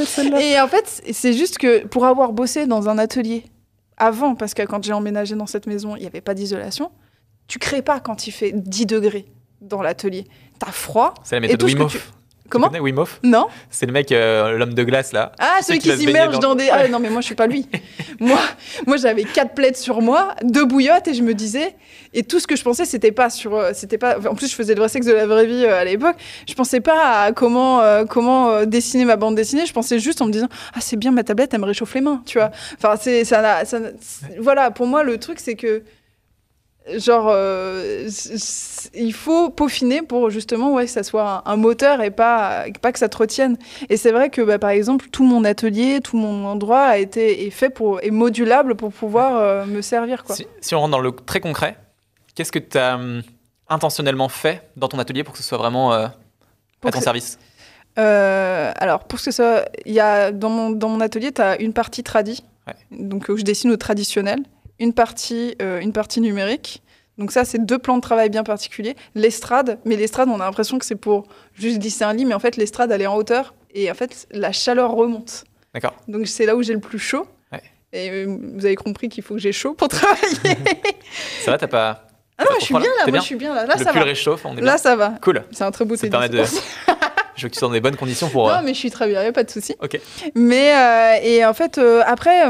Et en fait, c'est juste que pour avoir bossé dans un atelier avant, parce que quand j'ai emménagé dans cette maison, il n'y avait pas d'isolation, tu crées pas quand il fait 10 degrés dans l'atelier. T'as froid. C'est la Et méthode tout Wim Hof. Comment Tu connais Wim Hof Non C'est le mec, euh, l'homme de glace là. Ah, celui qui baigner s'immerge dans- dans des. Ah non, mais moi, je suis pas lui. moi, moi j'avais quatre plaids sur moi, deux bouillottes, et je me disais. Et tout ce que je pensais, c'était pas sur. euh, C'était pas. En plus, je faisais le vrai sexe de la vraie vie euh, à l'époque. Je pensais pas à comment, euh, comment dessiner ma bande dessinée. Je pensais juste en me disant Ah, c'est bien, ma tablette, elle me réchauffe les mains, tu vois. Enfin, c'est. Ça, ça, c'est- voilà, pour moi, le truc, c'est que. Genre, euh, il faut peaufiner pour justement ouais, que ça soit un, un moteur et pas, pas que ça te retienne. Et c'est vrai que, bah, par exemple, tout mon atelier, tout mon endroit a été est fait pour, est modulable pour pouvoir euh, me servir. Quoi. Si, si on rentre dans le très concret, qu'est-ce que tu as hum, intentionnellement fait dans ton atelier pour que ce soit vraiment euh, à ton service? Alors, pour que ça. Il y a, dans, mon, dans mon atelier, tu as une partie tradi, Ouais. donc où je dessine au traditionnel, une partie, euh, une partie numérique. Donc, ça, c'est deux plans de travail bien particuliers. L'estrade, mais l'estrade, on a l'impression que c'est pour juste glisser un lit, mais en fait, l'estrade, elle est en hauteur et en fait, la chaleur remonte. D'accord. Donc, c'est là où j'ai le plus chaud. Ouais. Et euh, vous avez compris qu'il faut que j'ai chaud pour travailler. Ça va, t'as pas. ah non, je suis bien là, moi je suis bien là. Là, le ça pull va. réchauffe, on est Là, bien. ça va. Cool. C'est un très beau Ça tennis. de-. Je veux que tu sois dans des bonnes conditions pour. Non, euh, mais je suis très bien, y a pas de souci. Ok. Mais euh, et en fait, euh, après,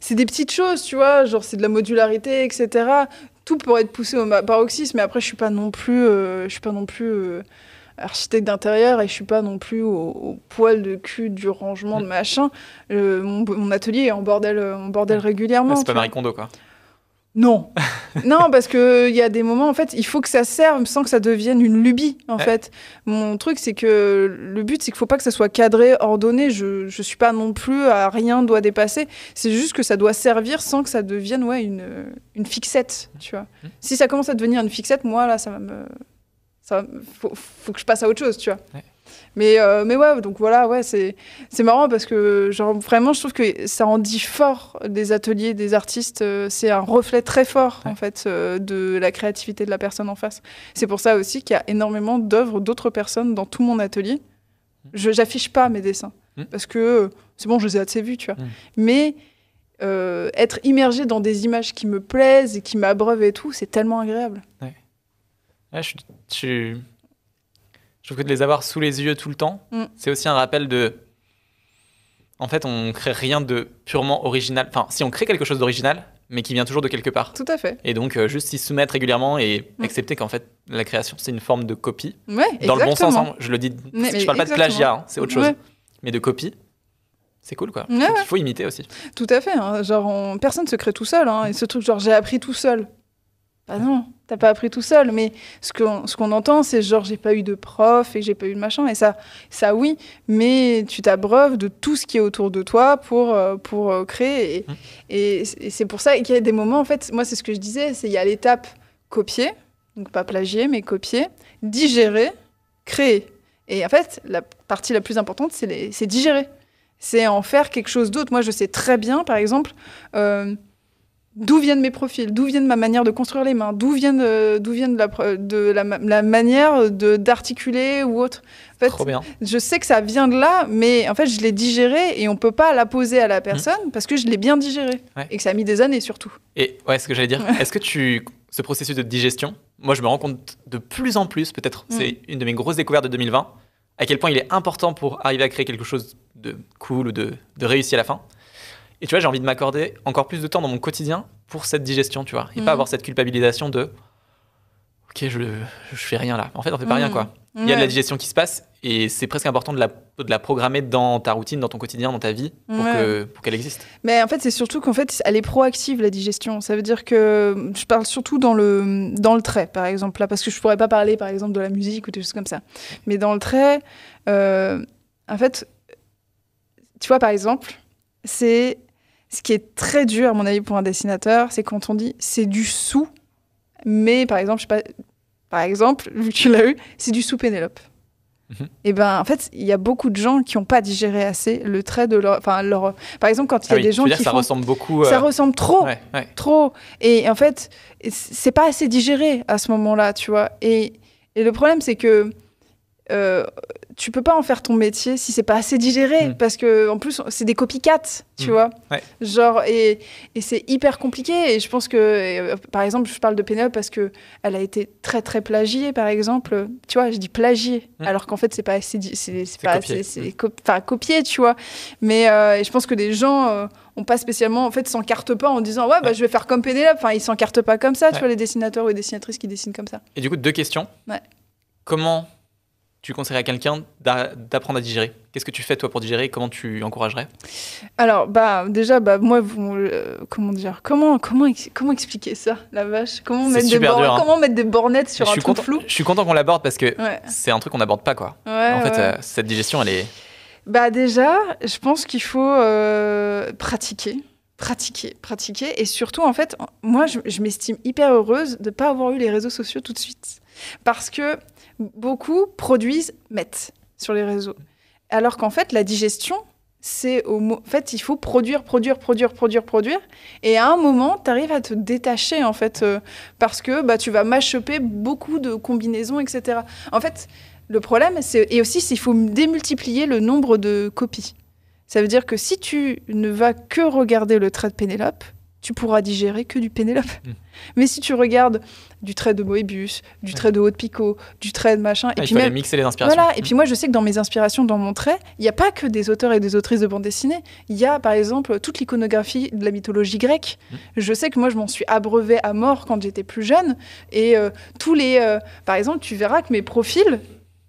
c'est des petites choses, tu vois, genre c'est de la modularité, etc. Tout pourrait être poussé au paroxysme, mais après, je suis pas non plus, euh, je suis pas non plus architecte d'intérieur et je suis pas non plus au, au poil de cul du rangement de Mm. machin. Mon, mon atelier est en bordel, en bordel régulièrement. c'est pas. Marie Kondo, quoi. Non, non, parce que il y a des moments en fait, il faut que ça serve sans que ça devienne une lubie. En Ouais. fait, mon truc c'est que le but c'est qu'il faut pas que ça soit cadré, ordonné. Je je suis pas non plus à rien doit dépasser. C'est juste que ça doit servir sans que ça devienne ouais une une fixette, tu vois. Mhm. Si ça commence à devenir une fixette, moi là ça va me ça va- faut, faut que je passe à autre chose, tu vois. Ouais. Mais, euh, mais ouais, donc voilà, ouais, c'est, marrant parce que genre, vraiment, je trouve que ça en dit fort des ateliers, des artistes. euh, c'est un reflet très fort, Ouais. en fait, euh, de la créativité de la personne en face. C'est pour ça aussi qu'il y a énormément d'œuvres d'autres personnes dans tout mon atelier. Je j'affiche pas mes dessins Mm. parce que c'est bon, je les ai assez vus, tu vois. Mm. Mais euh, être immergé dans des images qui me plaisent et qui m'abreuvent et tout, c'est tellement agréable. Ouais, je, je, je trouve que de les avoir sous les yeux tout le temps, Mm. c'est aussi un rappel de. En fait, on crée rien de purement original. Enfin, si on crée quelque chose d'original, mais qui vient toujours de quelque part. Tout à fait. Et donc, euh, juste s'y soumettre régulièrement et Mm. accepter qu'en fait, la création, c'est une forme de copie. Ouais, Dans le bon sens, hein, je le dis. Mais- je mais parle pas de plagiat, hein, c'est autre chose. Ouais. Mais de copie, c'est cool quoi. Ouais. Il faut imiter aussi. Tout à fait. hein. Genre, on- personne se crée tout seul. Et ce truc, genre, j'ai appris tout seul. Bah non, t'as pas appris tout seul. Mais ce qu'on ce qu'on entend, c'est genre, j'ai pas eu de prof et j'ai pas eu de machin. Et ça, ça oui, mais tu t'abreuves de tout ce qui est autour de toi pour, euh, pour euh, créer. Et, Mm. et, et c'est pour ça qu'il y a des moments, en fait, moi, c'est ce que je disais, c'est il y a l'étape copier, donc pas plagier, mais copier, digérer, créer. Et en fait, la partie la plus importante, c'est digérer c'est en faire quelque chose d'autre. Moi, je sais très bien, par exemple, euh, d'où viennent mes profils, d'où viennent ma manière de construire les mains, d'où viennent, euh, d'où viennent la, pro- de la, ma- la manière de d'articuler ou autre. En fait, Trop bien. je sais que ça vient de là, mais en fait, je l'ai digéré et on peut pas la poser à la personne parce que je l'ai bien digéré Mmh. Ouais. et que ça a mis des années surtout. Et ouais, ce que j'allais dire, est-ce que tu. Ce processus de digestion, moi je me rends compte de plus en plus, peut-être Mm. c'est une de mes grosses découvertes de 2020, à quel point il est important pour arriver à créer quelque chose de cool ou de, de réussi à la fin. Et tu vois, j'ai envie de m'accorder encore plus de temps dans mon quotidien pour cette digestion, tu vois, et Mhm. pas avoir cette culpabilisation de. Ok, je, je fais rien là. En fait, on fait pas rien Mhm. quoi. Il y a de la digestion qui se passe et c'est presque important de la, de la programmer dans ta routine, dans ton quotidien, dans ta vie pour Ouais. que- pour qu'elle existe. Mais en fait, c'est surtout qu'en fait, elle est proactive, la digestion. Ça veut dire que je parle surtout dans le, dans le trait, par exemple, là, parce que je pourrais pas parler, par exemple, de la musique ou des choses comme ça. Mais dans le trait, euh, en fait, tu vois, par exemple, c'est ce qui est très dur, à mon avis, pour un dessinateur, c'est quand on dit c'est du sous, mais par exemple, je sais pas, par exemple, vu que tu l'as eu, c'est du sous Pénélope. Mhm. Et ben, en fait, il y a beaucoup de gens qui n'ont pas digéré assez le trait de leur, enfin leur, par exemple, quand il y a Ah oui, des gens veux dire, qui ça font, ressemble beaucoup. ça euh, ressemble trop, ouais, ouais. trop. Et en fait, c'est pas assez digéré à ce moment-là, tu vois. Et, et le problème, c'est que euh, tu peux pas en faire ton métier si c'est pas assez digéré, Mm. parce que en plus, c'est des copycats, tu Mm. vois. Ouais. Genre, et, et c'est hyper compliqué. Et je pense que, euh, par exemple, je parle de Pénélope parce que elle a été très très plagiée, par exemple. Tu vois, je dis plagiée, Mm. alors qu'en fait, c'est pas assez, c'est pas copié. assez, c'est co- copié, tu vois. Mais euh, et je pense que les gens euh, ont pas spécialement, en fait, s'encartent pas en disant ouais, bah, Ouais. je vais faire comme Pénélope. Enfin, ils s'encartent pas comme ça, tu vois, les dessinateurs ou les dessinatrices qui dessinent comme ça. Et du coup, deux questions. Ouais. Comment tu conseillerais à quelqu'un d'a- d'apprendre à digérer? Qu'est-ce que tu fais toi pour digérer Comment tu encouragerais? Alors, bah, déjà, bah, moi, vous- euh, comment dire, comment, comment, ex- comment expliquer ça, la vache? Comment mettre des dur, hein. comment mettre des bornettes sur je un suis, truc content, flou? je suis content qu'on l'aborde parce que Ouais. c'est un truc qu'on n'aborde pas quoi. Ouais, en fait, ouais. euh, cette digestion, elle est. Bah déjà, je pense qu'il faut euh, pratiquer, pratiquer, pratiquer. Et surtout, en fait, moi, je, je m'estime hyper heureuse de ne pas avoir eu les réseaux sociaux tout de suite. Parce que beaucoup produisent, mettent sur les réseaux. Alors qu'en fait, la digestion, c'est au En fait, il faut produire, produire, produire, produire, produire. Et à un moment, tu arrives à te détacher, en fait, euh, parce que bah, tu vas mashuper beaucoup de combinaisons, etc. En fait, le problème, c'est et aussi s'il faut démultiplier le nombre de copies. Ça veut dire que si tu ne vas que regarder le trait de Pénélope, tu pourras digérer que du Pénélope. Mm. Mais si tu regardes du trait de Moebius, du trait de Haute Picot, du trait de machin, et Ah, puis même mixer les inspirations. voilà, et puis moi je sais que dans mes inspirations, dans mon trait, il n'y a pas que des auteurs et des autrices de bande dessinée. Il y a par exemple toute l'iconographie de la mythologie grecque. Mm. Je sais que moi je m'en suis abreuvée à mort quand j'étais plus jeune. Et euh, tous les. euh, par exemple, tu verras que mes profils.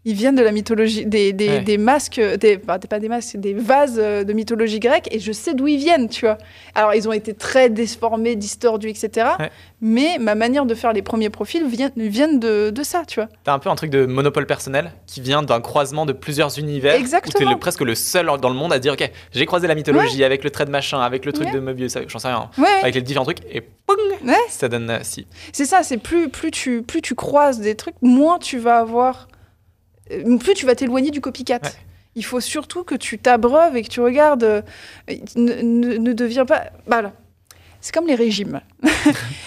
Ils viennent de la mythologie, des, des, Ouais. des masques, des, bah, pas des masques, des vases euh, de mythologie grecque, et je sais d'où ils viennent, tu vois. Alors, ils ont été très déformés, distordus, etc. Ouais. Mais ma manière de faire les premiers profils vient, viennent de, de ça, tu vois. T'as un peu un truc de monopole personnel qui vient d'un croisement de plusieurs univers. Où Exactement. t'es le- presque le seul dans le monde à dire Ok, j'ai croisé la mythologie avec le trait de machin, avec le truc de Mobius, j'en sais rien, Ouais, avec les différents trucs, et pong Ouais. Ça donne euh, si. C'est ça, c'est plus, plus, tu, plus tu croises des trucs, moins tu vas avoir. Euh, Plus tu vas t'éloigner du copycat. Ouais. Il faut surtout que tu t'abreuves et que tu regardes. euh, ne, ne, ne deviens pas. Bah là. C'est comme les régimes.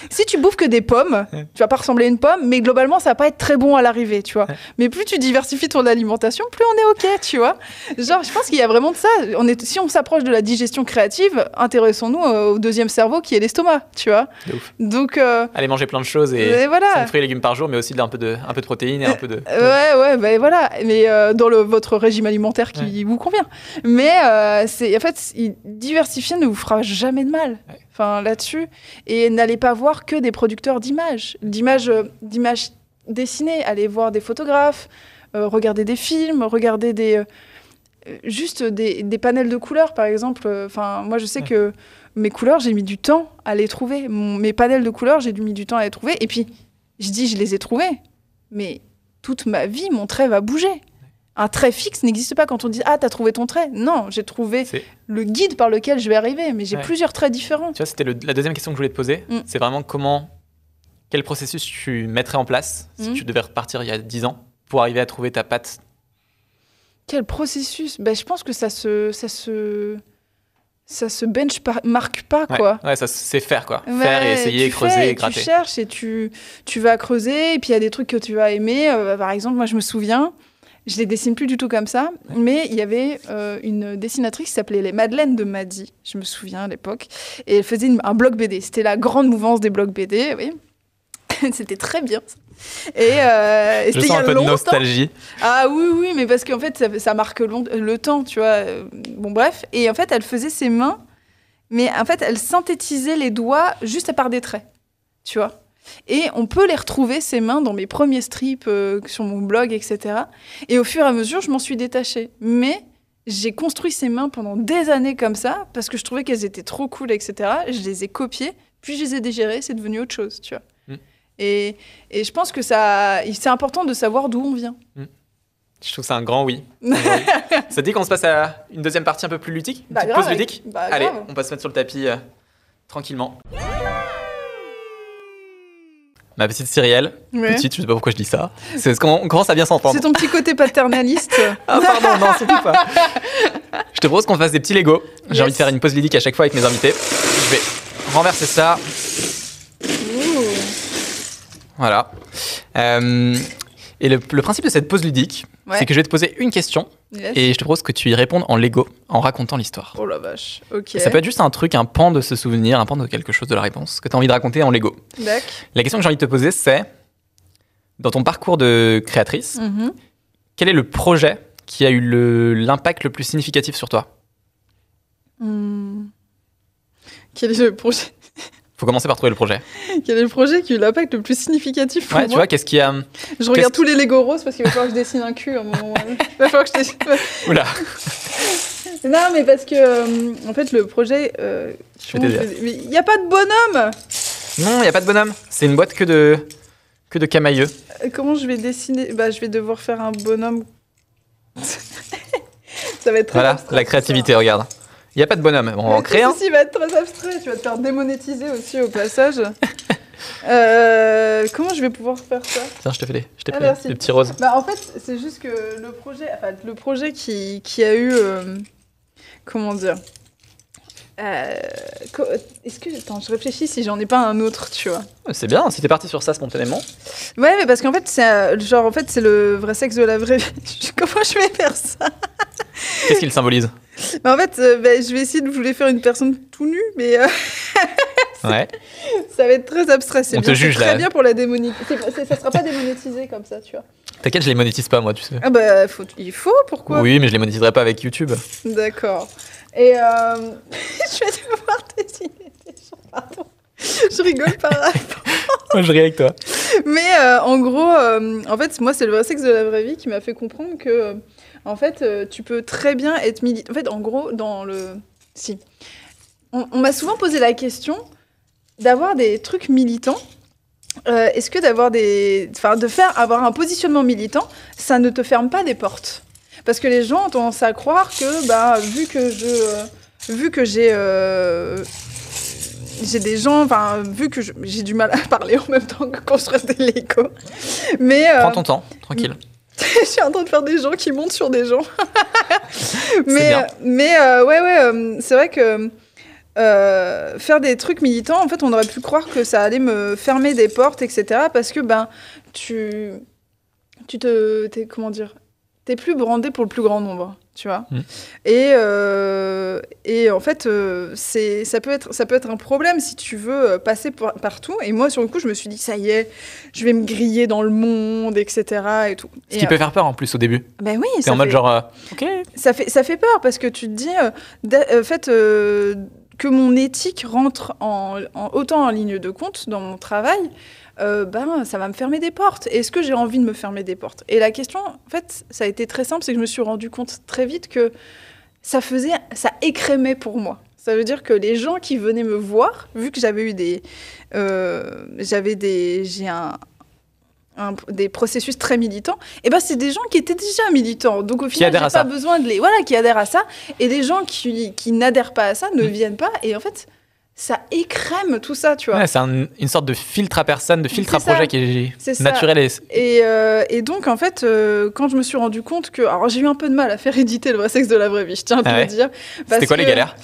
Si tu bouffes que des pommes, tu vas pas ressembler à une pomme, mais globalement, ça va pas être très bon à l'arrivée, tu vois. Mais plus tu diversifies ton alimentation, plus on est OK, tu vois. Genre, je pense qu'il y a vraiment de ça. On est, si on s'approche de la digestion créative, intéressons-nous euh, au deuxième cerveau qui est l'estomac, tu vois. Ouf. Donc, euh, Allez manger plein de choses et et voilà. 5 fruits et légumes par jour, mais aussi de, un, peu de, un peu de protéines et un peu de. Ouais, ouais, bah voilà. Mais euh, dans le, votre régime alimentaire qui vous convient. Mais euh, c'est en fait, diversifier ne vous fera jamais de mal. Ouais. Enfin, là-dessus. Et n'allez pas voir que des producteurs d'images, d'images, euh, d'images dessinées. Allez voir des photographes, euh, regarder des films, regarder des euh, euh, juste des, des panels de couleurs, par exemple. Enfin, moi, je sais Ouais. que mes couleurs, j'ai mis du temps à les trouver. Mon- mes panels de couleurs, j'ai mis du temps à les trouver. Et puis, je dis, je les ai trouvés. Mais toute ma vie, mon trait va bouger. Un trait fixe n'existe pas quand on dit Ah, t'as trouvé ton trait. Non, j'ai trouvé le guide par lequel je vais arriver, mais j'ai Ouais. plusieurs traits différents. Tu vois, c'était la deuxième question que je voulais te poser. Mm. C'est vraiment comment. Quel processus tu mettrais en place si Mm. tu devais repartir il y a 10 ans pour arriver à trouver ta patte Quel processus? Ben, Je pense que ça se, ça se, ça se benchmark pas, quoi. ouais, ça c'est faire quoi. Ouais, faire et essayer, creuser, fais, et gratter. Tu cherches et tu, tu vas creuser, et puis il y a des trucs que tu vas aimer. Euh, par exemple, moi, je me souviens, je les dessine plus du tout comme ça, mais il y avait euh, une dessinatrice qui s'appelait les Madeleines de Maddy, je me souviens à l'époque, et elle faisait une- un blog BD. C'était la grande mouvance des blogs BD, oui. C'était très bien. ça. Et, euh, Je sens a un peu de nostalgie. Ah oui, oui, mais parce qu'en fait, ça, ça marque long- le temps, tu vois. Euh, Bon, bref. Et en fait, elle faisait ses mains, mais en fait, elle synthétisait les doigts juste à part des traits, tu vois. Et on peut les retrouver, ces mains, dans mes premiers strips, euh, sur mon blog, etc. Et au fur et à mesure, je m'en suis détachée. Mais j'ai construit ces mains pendant des années comme ça, parce que je trouvais qu'elles étaient trop cool, etc. Je les ai copiées, puis je les ai digérées, c'est devenu autre chose, tu vois. Mm. Et, et je pense que ça, c'est important de savoir d'où on vient. Je trouve que c'est un grand oui. Ça te dit qu'on se passe à une deuxième partie un peu plus ludique? Une Bah, petite grave, pause ludique bah, Allez, grave. on va se mettre sur le tapis euh, tranquillement. Ma petite Cyrielle, Ouais. petite, je sais pas pourquoi je dis ça. C'est ce qu'on on commence à bien s'entendre. C'est ton petit côté paternaliste. Ah pardon, non, surtout pas. Je te propose qu'on fasse des petits Lego. J'ai Yes. envie de faire une pause ludique à chaque fois avec mes invités. Je vais renverser ça. Voilà. Euh, et le, le principe de cette pause ludique, Ouais. c'est que je vais te poser une question Yes. et je te propose que tu y répondes en Lego, en racontant l'histoire. Oh la vache. Ok. Ça peut être juste un truc, un pan de ce souvenir, un pan de quelque chose de la réponse que tu as envie de raconter en Lego. D'accord. La question que j'ai envie de te poser, c'est dans ton parcours de créatrice, Mhm. quel est le projet qui a eu l'impact le, plus significatif sur toi? Hmm. Quel est le projet? Faut commencer par trouver le projet. Quel est le projet qui a eu l'impact le plus significatif pour Ouais, tu vois, qu'est-ce qui a. Je regarde tous les Lego roses parce qu'il va falloir que je dessine un cul à un moment. Il va falloir que je dessine. Oula Non, mais parce que euh, en fait le projet. euh, Je vais comment t'aider. je fais- Mais il n'y a pas de bonhomme. Non, il n'y a pas de bonhomme. C'est une boîte que de. que de camailleux. Euh, Comment je vais dessiner? Bah, je vais devoir faire un bonhomme. ça va être très Voilà, abstrait, la créativité, regarde. Il n'y a pas de bonhomme. Bon, on va en créer un. Ceci va être très abstrait. Tu vas te faire démonétiser aussi au passage. Euh, comment je vais pouvoir faire ça? Tiens, je te fais des, je Ah, merci. des petits roses. Bah, en fait, c'est juste que le projet, enfin, le projet qui, qui a eu, euh, comment dire, euh, est-ce que, attends, je réfléchis si j'en ai pas un autre, tu vois. C'est bien, si t'es parti sur ça spontanément. Ouais, mais parce qu'en fait, c'est euh, genre, en fait, c'est le vrai sexe de la vraie vie. Comment je vais faire ça? Qu'est-ce qu'il symbolise? Bah, En fait, euh, bah, je vais essayer de vouloir faire une personne tout nue, mais euh, Ouais. Ça va être très abstrait. C'est bien, juge, très là. bien pour la démonétisation. Ça sera pas démonétisé comme ça, tu vois. T'inquiète, je les monétise pas, moi, tu sais. Ah bah, faut- il faut, pourquoi? Oui, mais je les monétiserai pas avec YouTube. D'accord. Et euh, je vais devoir désigner des gens, pardon. Je rigole par. Moi, je ris avec toi. Mais euh, en gros, en fait, moi, c'est le vrai sexe de la vraie vie qui m'a fait comprendre que, en fait, euh, tu peux très bien être militant. En fait, en gros, dans le. Si. On, m'a souvent posé la question d'avoir des trucs militants. Euh, Est-ce que d'avoir des. Enfin, de faire avoir un positionnement militant, ça ne te ferme pas des portes? Parce que les gens ont tendance à croire que, bah, vu que je. euh, vu que j'ai. j'ai des gens, enfin, vu que j'ai du mal à parler en même temps que construire des Lego. Mais Prends ton temps, tranquille. je suis en train de faire des gens qui montent sur des gens. mais bien. mais euh, ouais, ouais, euh, c'est vrai que euh, faire des trucs militants, en fait, on aurait pu croire que ça allait me fermer des portes, etc. Parce que ben, tu, tu te, comment dire, t'es plus brandé pour le plus grand nombre, tu vois. Mm. Et euh, et en fait, euh, c'est, ça peut être, ça peut être un problème si tu veux euh, passer par- partout. Et moi, sur le coup, je me suis dit, ça y est, je vais me griller dans le monde, etc. Et tout. Ce Et, qui euh, peut faire peur en plus au début. ben oui, ça en mode genre. euh, ok. ça fait, ça fait peur parce que tu te dis, euh, euh, fait, euh, que mon éthique rentre en, en- autant en ligne de compte dans mon travail, euh, ben, ça va me fermer des portes. Est-ce que j'ai envie de me fermer des portes? Et la question, en fait, ça a été très simple, c'est que je me suis rendu compte très vite que ça faisait, ça écrémait pour moi. Ça veut dire que les gens qui venaient me voir, vu que j'avais eu des, euh, j'avais des, j'ai un, un- des processus très militants, et ben c'est des gens qui étaient déjà militants. Donc au final, j'ai à ça. pas besoin de les, voilà, qui adhèrent à ça, et les gens qui, qui n'adhèrent pas à ça ne viennent pas. Et en fait, ça écrème tout ça, tu vois. Ouais, c'est un- une sorte de filtre à personne, de filtre à ça. projet qui est, naturel et. Et, euh, et donc, en fait, euh, quand je me suis rendu compte que. Alors, j'ai eu un peu de mal à faire éditer le vrai sexe de la vraie vie, je tiens à te Ah le dire. C'était quoi les galères?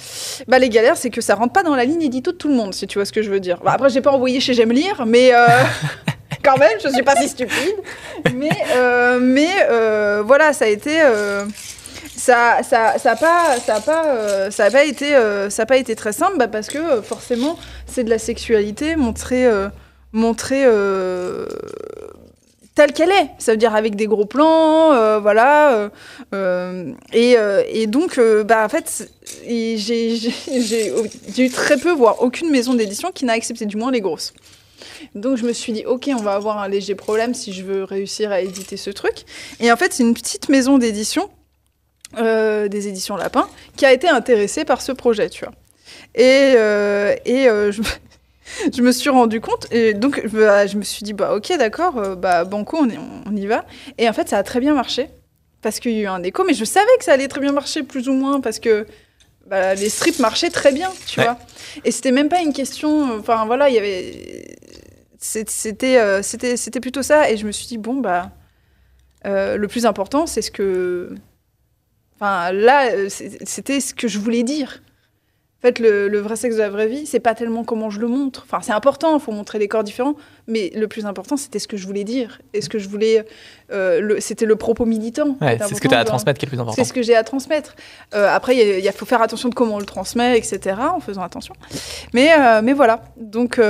Bah, les galères, c'est que ça rentre pas dans la ligne édito de tout le monde, si tu vois ce que je veux dire. Bah, après, j'ai pas envoyé chez J'aime lire, mais. euh, Quand même, je suis pas si stupide. Mais, mais voilà, ça a été. Ça, ça, ça a pas, ça a pas, euh, ça a pas été, euh, ça a pas été très simple, bah, parce que euh, forcément, c'est de la sexualité montrée, telle qu'elle est. Ça veut dire avec des gros plans, voilà. et, et donc, bah, en fait, j'ai eu très peu, voire aucune maison d'édition qui n'a accepté, du moins les grosses. Donc je me suis dit, ok, on va avoir un léger problème si je veux réussir à éditer ce truc. Et en fait, c'est une petite maison d'édition, euh, des éditions Lapin, qui a été intéressée par ce projet, tu vois. Et, euh, et euh, je, me- je me suis rendu compte, et donc bah, je me suis dit, bah ok, d'accord, bah Banco, on, y- on y va. Et en fait, ça a très bien marché, parce qu'il y a eu un écho, mais je savais que ça allait très bien marcher, plus ou moins, parce que bah, les strips marchaient très bien, tu Ouais. vois. Et c'était même pas une question, enfin voilà, il y avait... C'était c'était c'était plutôt ça, et je me suis dit, bon, bah... euh, le plus important, c'est ce que... Enfin, là, euh, c'était ce que je voulais dire. En fait, le, le vrai sexe de la vraie vie, c'est pas tellement comment je le montre. Enfin, c'est important, il faut montrer des corps différents, mais le plus important, c'était ce que je voulais dire. Et ce que je voulais. euh, c'était le propos militant. Ouais, c'est ce que tu as à transmettre qui est le plus important. C'est ce que j'ai à transmettre. Euh, après, il y a- il y a- faut faire attention de comment on le transmet, etc., en faisant attention. Mais, euh, mais voilà. Donc,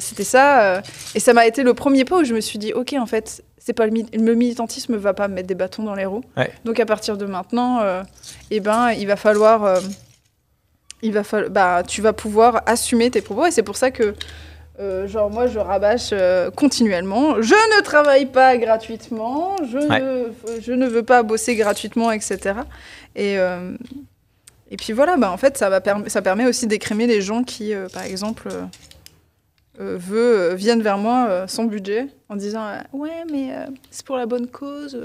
c'était ça. et ça m'a été le premier pas où je me suis dit, OK, en fait, c'est pas le, mi- le militantisme va pas me mettre des bâtons dans les roues. Ouais. Donc, à partir de maintenant, euh, eh ben, il va falloir. euh, il va falloir, bah, tu vas pouvoir assumer tes propos. Et c'est pour ça que, euh, genre, moi, je rabâche continuellement. Je ne travaille pas gratuitement. Je, Ouais. ne, je ne veux pas bosser gratuitement, etc. Et, et puis voilà, bah, en fait, ça, va ça permet aussi d'écrémer les gens qui, par exemple, euh, veut, euh, viennent vers moi euh, sans budget en disant euh, Ouais, mais euh, c'est pour la bonne cause.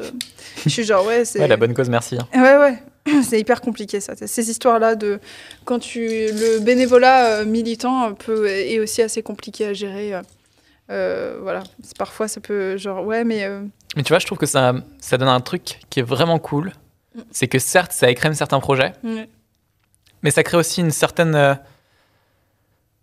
je suis genre Ouais, c'est. Ouais, la bonne cause, merci. hein. Ouais, ouais. C'est hyper compliqué ça. Ces histoires-là de quand tu le bénévolat militant peut est aussi assez compliqué à gérer. voilà, parfois ça peut genre ouais mais Mais tu vois, je trouve que ça, ça donne un truc qui est vraiment cool. Mm. C'est que certes, ça écrème certains projets, mais ça crée aussi une certaine.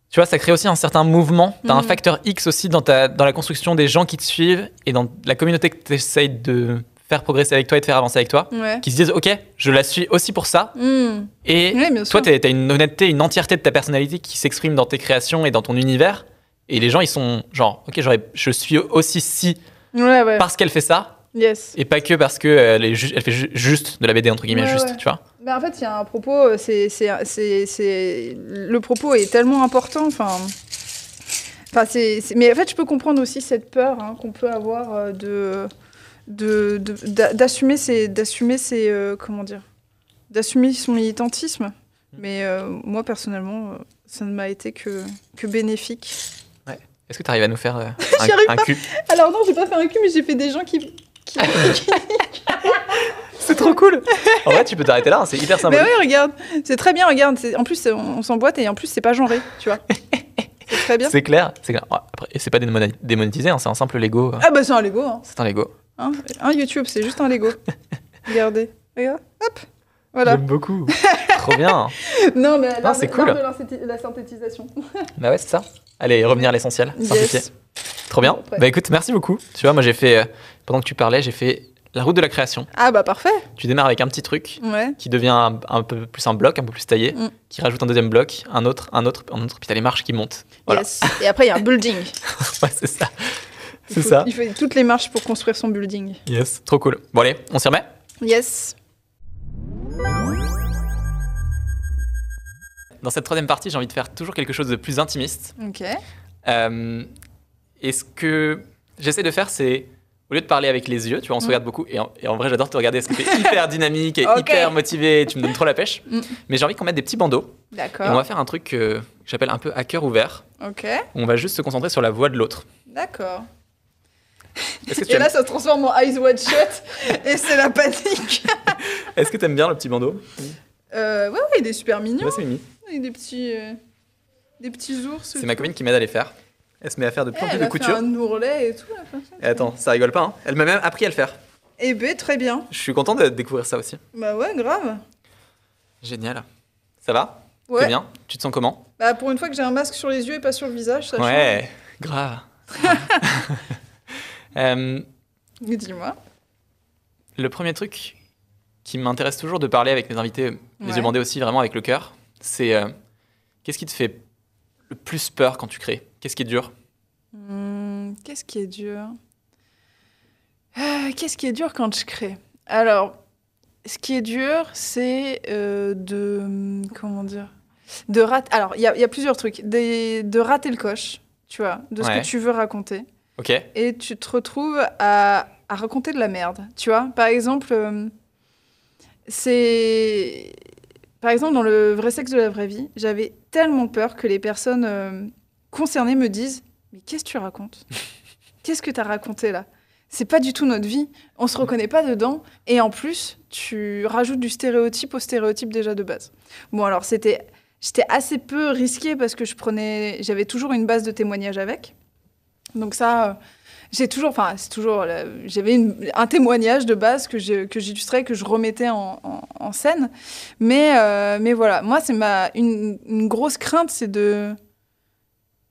Euh, Tu vois, ça crée aussi un certain mouvement. Tu as un Mhm. facteur X aussi dans, ta, dans la construction des gens qui te suivent et dans la communauté que tu essayes de faire progresser avec toi et te faire avancer avec toi, Ouais. qui se disent ok, je la suis aussi pour ça. Hmm. Et toi, t'as as une honnêteté, une entièreté de ta personnalité qui s'exprime dans tes créations et dans ton univers. Et les gens, ils sont genre ok, je suis aussi si Ouais, ouais. parce qu'elle fait ça Yes. et pas que parce que elle, est ju- elle fait ju- juste de la BD entre guillemets juste, tu vois. Bah, en fait, il y a un propos, euh, c'est, le propos est tellement important. Enfin, enfin, c'est, c'est- mais en fait, je peux comprendre aussi cette peur hein, qu'on peut avoir euh, de, de, d'assumer ses, d'assumer ses, euh, comment dire, d'assumer son militantisme. Mais euh, moi, personnellement, ça ne m'a été que, que bénéfique. Est-ce que tu arrives à nous faire euh, un, un cul? Alors non, j'ai pas fait un cul, mais j'ai fait des gens qui. Qui... C'est trop cool. En vrai, tu peux t'arrêter là, hein, c'est hyper mais symbolique. oui, regarde, c'est très bien, regarde. En plus, on, on s'emboîte et en plus, c'est pas genré, tu vois. c'est très bien. C'est clair, c'est clair. Après, et c'est pas démonétisé, hein, c'est un simple Lego. euh, Ah bah c'est un Lego, hein. C'est un Lego. Hein, un YouTube, c'est juste un Lego. Regardez. Regarde. Hop. Voilà. J'aime beaucoup. Trop bien. Non, mais c'est cool. de la synthétisation. Bah ouais, c'est ça. Allez, revenir à l'essentiel. Simplifier. Yes. Trop bien. Bah écoute, merci beaucoup. Tu vois, moi j'ai fait, euh, pendant que tu parlais, j'ai fait la route de la création. Ah bah parfait. Tu démarres avec un petit truc Ouais. qui devient un, un peu plus un bloc, un peu plus taillé, Mm. qui rajoute un deuxième bloc, un autre, un autre, un autre, puis t'as les marches qui montent. Voilà. Yes. Et après, il y a un building. Ouais, c'est ça. C'est ça. Il faut toutes les marches pour construire son building. Yes. Trop cool. Bon allez, on s'y remet Yes. Dans cette troisième partie, j'ai envie de faire toujours quelque chose de plus intimiste. Ok. Euh, et ce que j'essaie de faire, c'est au lieu de parler avec les yeux, tu vois, on se Mm. regarde beaucoup. Et en, et en vrai, j'adore te regarder parce que t'es hyper dynamique et hyper motivé. Tu me donnes trop la pêche. Mm. Mais j'ai envie qu'on mette des petits bandeaux. Et on D'accord. va faire un truc que j'appelle un peu à cœur ouvert. Ok. On va juste se concentrer sur la voix de l'autre. D'accord. Et aimes, là, ça se transforme en eyes wide shut et c'est la panique. est-ce que t'aimes bien le petit bandeau? Euh, ouais, ouais, il est super mignon. Moi, c'est Mimi. Avec des petits, euh, des petits ours. C'est ma copine qui m'aide à les faire. Elle se met à faire de plus Eh, en plus elle de a fait couture. un ourlet et tout. Et attends, ça rigole pas. hein. Elle m'a même appris à le faire. Eh ben, très bien. Je suis content de découvrir ça aussi. Bah ouais, grave. Génial. Ça va? Ouais. T'es bien? Tu te sens comment? Bah pour une fois que j'ai un masque sur les yeux et pas sur le visage, ça change. Ouais, grave. Euh, dis-moi. le premier truc qui m'intéresse toujours de parler avec mes invités, les Ouais. yeux bandés aussi, vraiment avec le cœur, c'est euh, qu'est-ce qui te fait le plus peur quand tu crées? Qu'est-ce qui est dur? Hmm, Qu'est-ce qui est dur? Ah, Qu'est-ce qui est dur quand je crée? Alors, ce qui est dur, c'est euh, de... Comment dire? De rater... Alors, il y, a- il y a plusieurs trucs. Des- de rater le coche, tu vois, de ce Ouais. que tu veux raconter. Ok et tu te retrouves à, à raconter de la merde. Tu vois, par exemple, euh, c'est. Par exemple, dans le vrai sexe de la vraie vie, j'avais tellement peur que les personnes euh, concernées me disent Mais qu'est-ce que tu racontes? Qu'est-ce que tu as raconté là? C'est pas du tout notre vie. On se reconnaît pas dedans. Et en plus, tu rajoutes du stéréotype au stéréotype déjà de base. Bon, alors, c'était. J'étais assez peu risquée parce que je prenais, j'avais toujours une base de témoignages avec. Donc ça, euh, j'ai toujours, enfin c'est toujours, euh, j'avais un témoignage de base que j'ai- que j'illustrais, que je remettais en, en- en scène. Mais, euh, mais voilà, moi c'est ma une, une grosse crainte, c'est de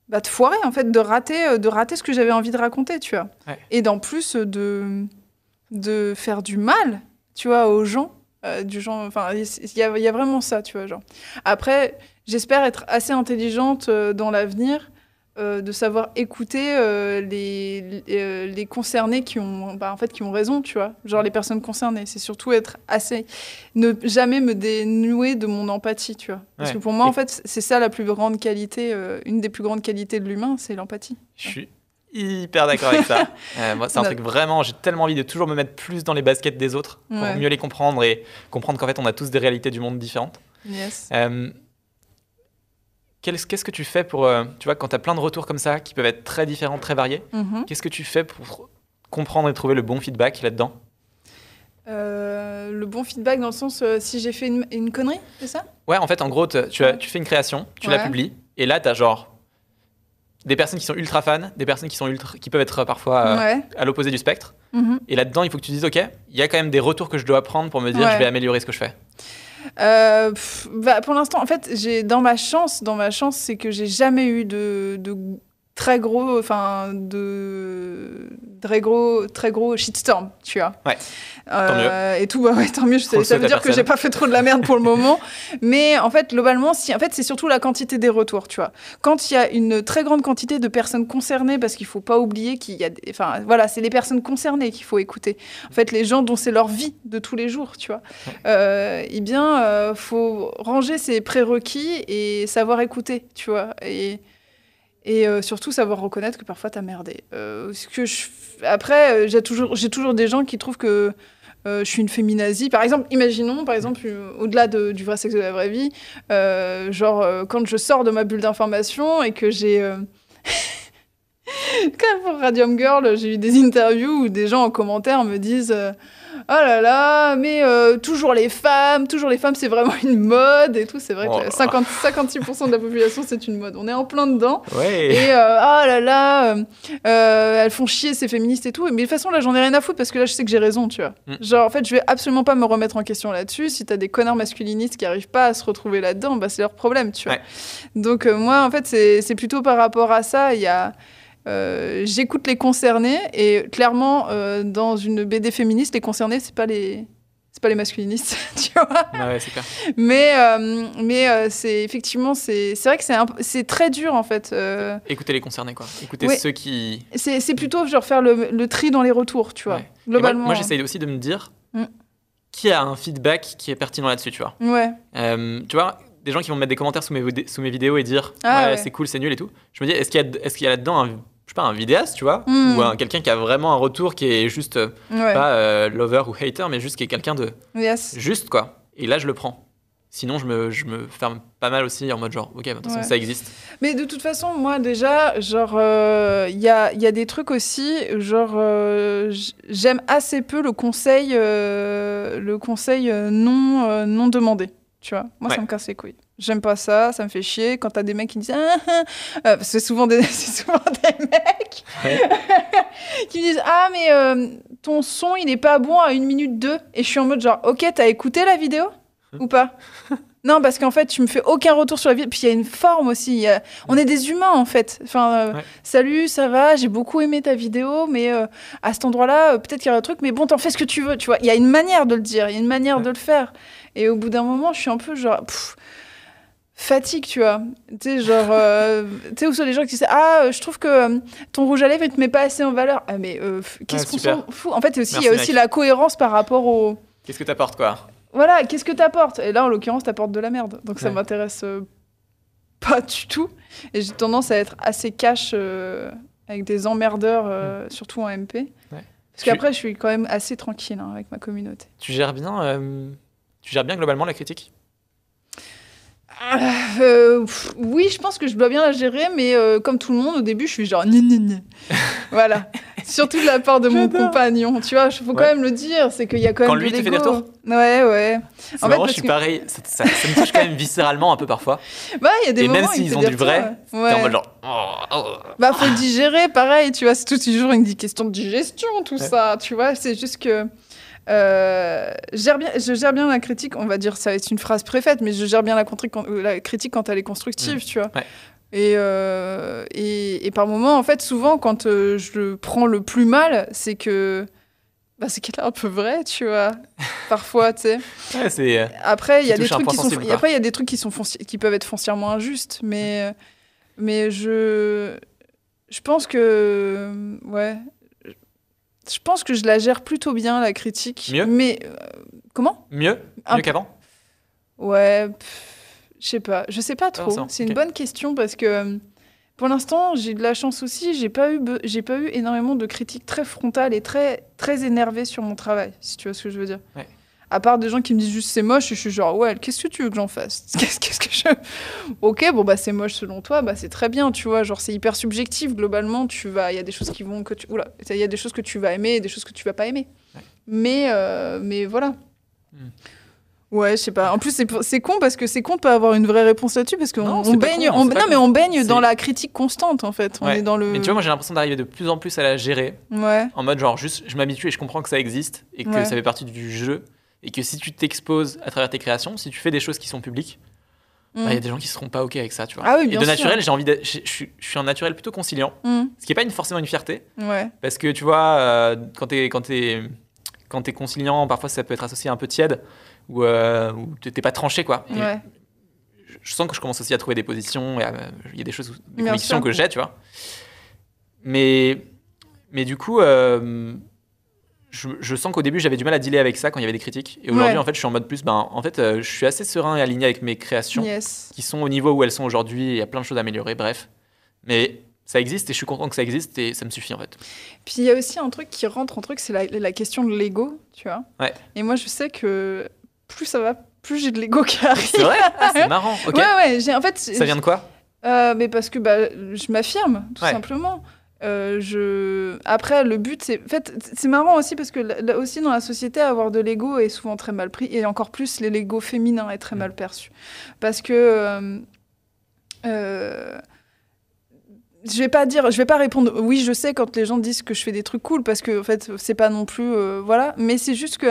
bah, de foirer en fait, de rater, de rater ce que j'avais envie de raconter, tu vois. Ouais. Et d'en plus de de faire du mal, tu vois, aux gens. euh, du genre, enfin, il y, y a vraiment ça, tu vois, genre. Après, j'espère être assez intelligente dans l'avenir, euh, de savoir écouter euh, les, les, euh, les concernés qui ont, bah, en fait, qui ont raison, tu vois, genre les personnes concernées. C'est surtout être assez, ne jamais me dénouer de mon empathie, tu vois. Parce Ouais. que pour moi, en fait, c'est ça la plus grande qualité, euh, une des plus grandes qualités de l'humain, c'est l'empathie. Je suis hyper d'accord avec ça. Moi, c'est un truc vraiment, j'ai tellement envie de toujours me mettre plus dans les baskets des autres pour Ouais. mieux les comprendre et comprendre qu'en fait, on a tous des réalités du monde différentes. Yes. Qu'est-ce que tu fais pour, euh, tu vois, quand tu as plein de retours comme ça qui peuvent être très différents, très variés, Mhm. qu'est-ce que tu fais pour comprendre et trouver le bon feedback là-dedans? Euh, le bon feedback dans le sens, euh, si j'ai fait une, une connerie, c'est ça? Ouais, en fait, en gros, tu, as- Ouais. tu fais une création, tu la publies, et là, tu as genre des personnes qui sont ultra fans, des personnes qui, sont ultra, qui peuvent être parfois euh, Ouais. à l'opposé du spectre. Mhm. Et là-dedans, il faut que tu dises, OK, il y a quand même des retours que je dois prendre pour me dire, Ouais. je vais améliorer ce que je fais. Euh, bah, pour l'instant, en fait, j'ai dans ma chance, dans ma chance, c'est que j'ai jamais eu de très gros, enfin, de très gros, très gros shitstorm, tu vois. Ouais. Euh, et tout, bah ouais, tant mieux. Ça, veut dire que personne. j'ai pas fait trop de la merde pour le moment. Mais en fait, globalement, si, en fait, c'est surtout la quantité des retours, tu vois. Quand il y a une très grande quantité de personnes concernées, parce qu'il faut pas oublier qu'il y a, des- enfin, voilà, c'est les personnes concernées qu'il faut écouter. En fait, les gens dont c'est leur vie de tous les jours, tu vois. Euh, eh bien, euh, faut ranger ses prérequis et savoir écouter, tu vois. Et et euh, surtout savoir reconnaître que parfois t'as merdé. Euh. Après, euh, j'ai toujours, j'ai toujours des gens qui trouvent que je suis une féminazie. Par exemple, imaginons, par exemple, au-delà de- du vrai sexe de la vraie vie, genre quand je sors de ma bulle d'information et que j'ai... Quand pour Radium Girl, j'ai eu des interviews où des gens en commentaire me disent Oh là là, mais euh, toujours les femmes, toujours les femmes, c'est vraiment une mode et tout. C'est vrai Oh que là 50, 56% de la population, c'est une mode. On est en plein dedans. Ouais. Et euh, ah là là, euh, elles font chier ces féministes et tout. Mais de toute façon, là, j'en ai rien à foutre parce que là, je sais que j'ai raison, tu vois. Mm. Genre, en fait, je vais absolument pas me remettre en question là-dessus. Si t'as des connards masculinistes qui arrivent pas à se retrouver là-dedans, bah, c'est leur problème, tu vois. Ouais. Donc, moi, en fait, c'est c'est plutôt par rapport à ça. Il y a. euh, J'écoute les concernés et clairement, euh, dans une BD féministe, les concernés, c'est pas les. C'est pas les masculinistes, tu vois. Ah ouais, c'est clair. Mais, euh, mais c'est effectivement, c'est c'est vrai que c'est très dur en fait. Écoutez les concernés, quoi. Écoutez ceux qui. c'est plutôt genre faire le, le tri dans les retours, tu vois. Ouais. Et Globalement. Moi, moi, j'essaye aussi de me dire Mm. qui a un feedback qui est pertinent là-dessus, tu vois. Ouais. Tu vois, des gens qui vont mettre des commentaires sous mes, sous mes vidéos et dire Ah c'est cool, c'est nul et tout. Je me dis, est-ce qu'il y a, est-ce qu'il y a là-dedans un, je sais pas, un vidéaste, tu vois, Mm. ou un- quelqu'un qui a vraiment un retour qui est juste euh, Ouais. pas euh, lover ou hater, mais juste qui est quelqu'un de Yes. juste quoi. Et là, je le prends. Sinon, je me, je me ferme pas mal aussi en mode genre, ok, bah, toute façon, Ouais. ça existe. Mais de toute façon, moi déjà, genre, euh, il y, a, y a des trucs aussi, genre, euh, j'aime assez peu le conseil, euh, le conseil euh, non, euh, non demandé. Tu vois, moi, ça me casse les couilles. J'aime pas ça, ça me fait chier quand t'as des mecs qui disent ah, ah, ah. Euh, c'est souvent des c'est souvent des mecs Ouais. qui me disent ah mais euh, ton son il est pas bon à 1 minute 2 et je suis en mode genre ok t'as écouté la vidéo ou pas? Non parce qu'en fait tu me fais aucun retour sur la vidéo puis il y a une forme aussi a- on est des humains en fait enfin euh, Ouais. salut ça va? J'ai beaucoup aimé ta vidéo mais à cet endroit là peut-être qu'il y a un truc mais bon t'en fais ce que tu veux tu vois il y a une manière de le dire il y a une manière Ouais. de le faire et au bout d'un moment je suis un peu genre pff, fatigue, tu vois. Tu sais, genre, euh, tu sais, où sont les gens qui disent Ah, euh, je trouve que euh, ton rouge à lèvres, il te met pas assez en valeur. Ah, mais euh, qu'est-ce Ouais, qu'on s'en fout? En fait, aussi, il y a aussi mec. la cohérence par rapport au. Qu'est-ce que t'apportes, quoi? Voilà, qu'est-ce que t'apportes? Et là, en l'occurrence, t'apportes de la merde. Donc, ça Ouais. m'intéresse euh, pas du tout. Et j'ai tendance à être assez cash avec des emmerdeurs, euh, surtout en MP. Parce Tu- qu'après, je suis quand même assez tranquille hein, avec ma communauté. Tu gères bien, tu gères bien globalement la critique? Euh, pff, oui, je pense que je dois bien la gérer, mais euh, comme tout le monde, au début, je suis genre gna, gna, gna. Voilà. Surtout de la part de mon compagnon. Tu vois, il faut quand même le dire, c'est qu'il y a quand même Quand lui te fait des retours Ouais, ouais. C'est En fait, parce je suis que- pareil. Ça, ça- ça me touche quand même viscéralement un peu parfois. Bah, il y a des Et moments même où il s'ils ont du vrai, ouais. T'es en mode genre. oh, oh. Bah, faut digérer, pareil, tu vois, c'est toujours une question de digestion, tout Ouais. ça, tu vois, c'est juste que. Euh, je gère bien, je gère bien la critique, on va dire, ça va être une phrase préfaite, mais je gère bien la, contri- quand- la critique quand elle est constructive, tu vois. Ouais. Et, euh, et, et par moments, en fait, souvent, quand euh, je le prends le plus mal, c'est que. Bah, c'est qu'elle est un peu vraie, tu vois. Parfois, tu sais. Ouais, euh, Après, il y a des trucs qui sont, et après il y a des trucs qui sont fonci- qui peuvent être foncièrement injustes, mais mais je je pense que ouais, je pense que je la gère plutôt bien la critique. Mieux Mais euh, comment? Mieux Mieux qu'avant? Ouais, je sais pas, je sais pas trop. C'est une bonne question parce que euh, pour l'instant, j'ai de la chance aussi. J'ai pas eu, j'ai pas eu énormément de critiques très frontales et très, très énervées sur mon travail, si tu vois ce que je veux dire. Ouais. À part des gens qui me disent juste c'est moche, et je suis genre ouais, qu'est-ce que tu veux que j'en fasse? Qu'est-ce que je Ok, bon bah c'est moche selon toi, bah c'est très bien, tu vois. Genre c'est hyper subjectif globalement. Tu vas, il y a des choses qui vont que tu, oula, il y a des choses que tu vas aimer et des choses que tu vas pas aimer. Ouais. Mais euh, mais voilà. Hmm. Ouais, je sais pas. En plus, c'est con parce que c'est con de pas avoir une vraie réponse là-dessus parce qu'on on baigne, con, on- non mais on baigne dans la critique constante en fait. On est dans le. Mais tu vois, moi j'ai l'impression d'arriver de plus en plus à la gérer. Ouais. En mode genre, juste, je m'habitue et je comprends que ça existe et que Ouais. ça fait partie du jeu. Et que si tu t'exposes à travers tes créations, si tu fais des choses qui sont publiques, bah, il y a des gens qui seront pas ok avec ça, tu vois. Ah oui, Et bien de sûr. naturel, j'ai envie de, je, je suis- je suis un naturel plutôt conciliant, Mm. ce qui est pas une, forcément une fierté, Ouais. parce que tu vois, euh, quand t'es quand t'es quand t'es conciliant, parfois ça peut être associé à un peu tiède ou euh, t'es pas tranché quoi. Ouais. je- Je sens que je commence aussi à trouver des positions, il y a des choses, des Bien convictions sûr. que j'ai, tu vois. Mais mais du coup. euh, je, je sens qu'au début j'avais du mal à dealer avec ça quand il y avait des critiques et aujourd'hui Ouais. en fait je suis en mode plus ben en fait euh, je suis assez serein et aligné avec mes créations Yes. qui sont au niveau où elles sont aujourd'hui. Il y a plein de choses à améliorer, bref. Mais ça existe et je suis content que ça existe et ça me suffit en fait. Puis il y a aussi un truc qui rentre en truc, c'est la, la question de l'ego, tu vois. Ouais. Et moi, je sais que plus ça va, plus j'ai de l'ego qui arrive. C'est vrai? Ah, C'est marrant. Ok. Ouais, ouais. J'ai en fait. Ça vient de quoi? Euh, mais parce que bah, je m'affirme, tout Ouais. simplement. Euh, je... Après, le but, c'est. En fait, c'est marrant aussi parce que là, aussi dans la société, avoir de l'ego est souvent très mal pris. Et encore plus, l'ego féminin est très Mm. mal perçu. Parce que. euh, euh, je vais pas dire, je vais pas répondre. Oui, je sais quand les gens disent que je fais des trucs cool parce que en fait, c'est pas non plus, voilà. Mais c'est juste que,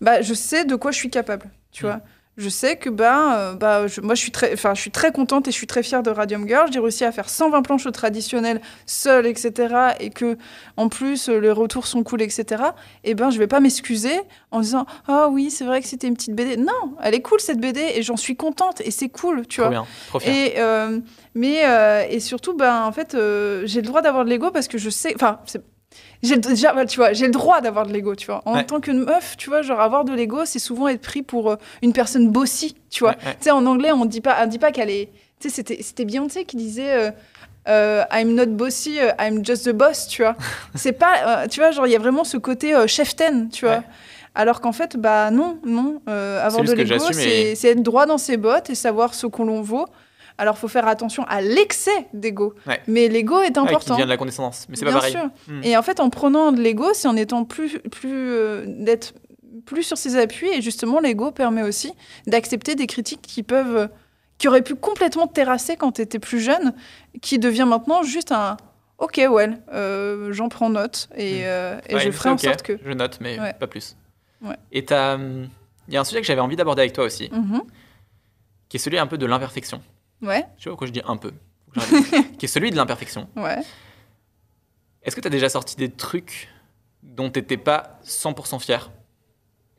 bah, je sais de quoi je suis capable, tu Mm. vois. Je sais que bah, euh, bah je- moi je suis très, enfin je suis très contente et je suis très fière de Radium Girl. J'ai réussi à faire 120 planches traditionnelles seule, etc. Et que en plus euh, les retours sont cool, etc. Et ben je vais pas m'excuser en disant ah oui c'est vrai que c'était une petite BD. Non, elle est cool cette BD et j'en suis contente et c'est cool, tu Trop vois. bien. Trop. Et euh, mais euh, et surtout ben en fait euh, j'ai le droit d'avoir de l'ego parce que je sais, enfin c'est j'ai le- déjà tu vois j'ai le droit d'avoir de l'ego tu vois. En Ouais. tant que meuf tu vois genre avoir de l'ego c'est souvent être pris pour euh, une personne bossy tu vois. Ouais, ouais. tu sais en anglais on dit pas on dit pas qu'elle est tu sais c'était c'était Beyoncé qui disait euh, euh, I'm not bossy I'm just the boss tu vois. C'est pas tu vois genre il y a vraiment ce côté euh, cheftain tu vois. Alors qu'en fait bah non non avoir de l'ego j'assume c'est et- c'est être droit dans ses bottes et savoir ce qu'on l'on vaut alors faut faire attention à l'excès d'ego Ouais. mais l'ego est Ouais, qui important vient de la condescendance. Mais c'est pas Bien pareil. sûr. Mm. Et en fait, en prenant de l'ego, c'est en étant plus, plus euh, d'être plus sur ses appuis. Et justement, l'ego permet aussi d'accepter des critiques qui peuvent, euh, qui auraient pu complètement te terrasser quand tu étais plus jeune, qui devient maintenant juste un OK, well, euh, j'en prends note et, Mm. euh, et Ouais, je ferai en sorte que. Je note, mais pas plus. Et t'as, hum, il y a un sujet que j'avais envie d'aborder avec toi aussi, Mhm. qui est celui un peu de l'imperfection. Ouais, Tu vois pourquoi je dis un peu. Qui est celui de l'imperfection. ouais. Est-ce que tu as déjà sorti des trucs dont tu n'étais pas 100% fier,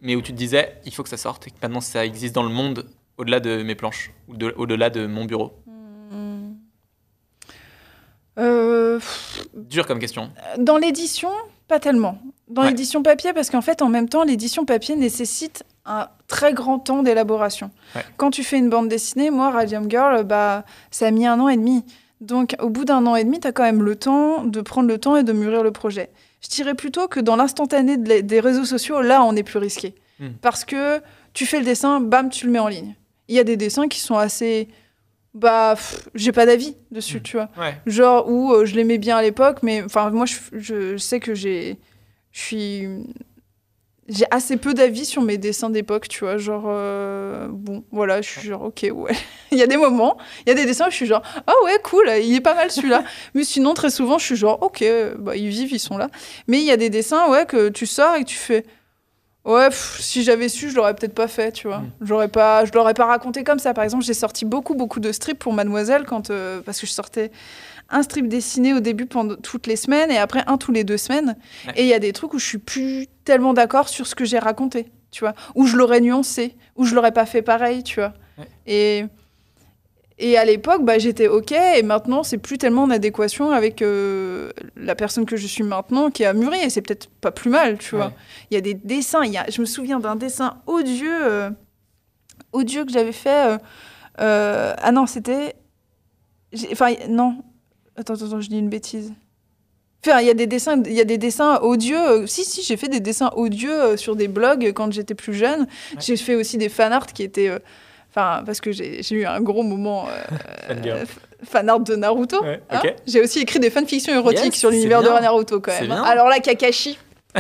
mais où tu te disais, il faut que ça sorte, et que maintenant ça existe dans le monde au-delà de mes planches, ou de- au-delà de mon bureau? Mm. Euh, Dur comme question. Dans l'édition, pas tellement. Dans Ouais. l'édition papier, parce qu'en fait, en même temps, l'édition papier nécessite un très grand temps d'élaboration. Ouais. Quand tu fais une bande dessinée, moi, Radium Girl, bah, ça a mis un an et demi. Donc, au bout d'un an et demi, tu as quand même le temps de prendre le temps et de mûrir le projet. Je dirais plutôt que dans l'instantané de des réseaux sociaux, là, on est plus risqué. Hmm. Parce que tu fais le dessin, bam, tu le mets en ligne. Il y a des dessins qui sont assez. Bah, j'ai pas d'avis dessus, Hmm. tu vois Ouais. genre où euh, je l'aimais bien à l'époque mais enfin moi je, je sais que j'ai je suis j'ai assez peu d'avis sur mes dessins d'époque tu vois genre euh, bon voilà je suis genre ok ouais il y a des moments il y a des dessins où je suis genre ah ouais cool il est pas mal celui-là mais sinon très souvent je suis genre ok bah ils vivent ils sont là mais il y a des dessins ouais que tu sors et que tu fais Ouais, pff, si j'avais su, je l'aurais peut-être pas fait, tu vois. Mm. J'aurais pas, je l'aurais pas raconté comme ça. Par exemple, j'ai sorti beaucoup, beaucoup de strips pour Mademoiselle quand, euh, parce que je sortais un strip dessiné au début pendant toutes les semaines et après un tous les deux semaines. Ouais. Et il y a des trucs où je suis plus tellement d'accord sur ce que j'ai raconté, tu vois. Où je l'aurais nuancé, où je l'aurais pas fait pareil, tu vois. Ouais. Et et à l'époque, bah, j'étais OK, et maintenant, c'est plus tellement en adéquation avec euh, la personne que je suis maintenant qui a mûri, et c'est peut-être pas plus mal, tu vois. Ouais. Il y a des dessins, y a, je me souviens d'un dessin odieux, euh, odieux que j'avais fait. euh, ah non, c'était. Enfin, non. Attends, attends, je dis une bêtise. Enfin, il y a des dessins, il y a des dessins odieux. euh, si, si, j'ai fait des dessins odieux euh, sur des blogs quand j'étais plus jeune. J'ai fait aussi des fan art qui étaient. euh, Enfin, parce que j'ai eu un gros moment euh, Fangirl. euh, fan art de Naruto. Ouais, hein. J'ai aussi écrit des fanfictions érotiques Yes, sur l'univers de. Naruto quand même. hein. bien. Alors là, Kakashi.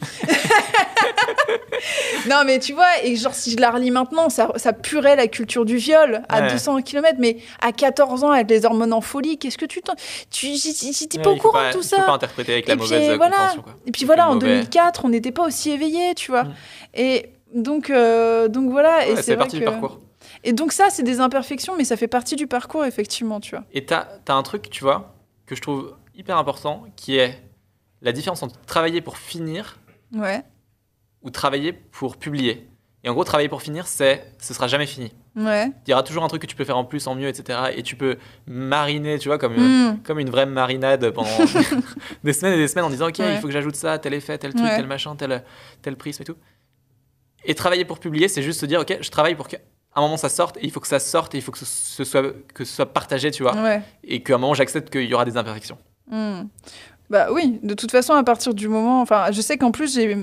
non, mais tu vois, et genre, si je la relis maintenant, ça, ça purait la culture du viol à Ouais. 200 km, mais à 14 ans, avec les hormones en folie, qu'est-ce que tu t'en. Tu j'étais pas au courant de tout il faut ça. pas interpréter avec la Et puis, mauvaise euh, voilà. Quoi. Et puis Il voilà, en mauvais. 2004, on n'était pas aussi éveillés, tu vois. Mm. Et donc, euh, donc voilà. et Ouais, c'est c'est vrai partie que... du parcours. Et donc ça, c'est des imperfections, mais ça fait partie du parcours, effectivement, tu vois. Et tu as, un truc, tu vois, que je trouve hyper important, qui est la différence entre travailler pour finir ouais. ou travailler pour publier. Et en gros, travailler pour finir, c'est ce sera jamais fini. Ouais. Il y aura toujours un truc que tu peux faire en plus, en mieux, etc. Et tu peux mariner, tu vois, comme, mm. comme une vraie marinade pendant des semaines et des semaines en disant, OK, il faut que j'ajoute ça, tel effet, tel truc, tel machin, tel, tel prisme et tout. Et travailler pour publier, c'est juste se dire, OK, je travaille pour qu'à un moment ça sorte, et il faut que ça sorte, et il faut que ce soit, que ce soit partagé, tu vois. Et qu'à un moment, j'accepte qu'il y aura des imperfections. Mm. Bah oui, de toute façon, à partir du moment. Enfin, je sais qu'en plus, j'ai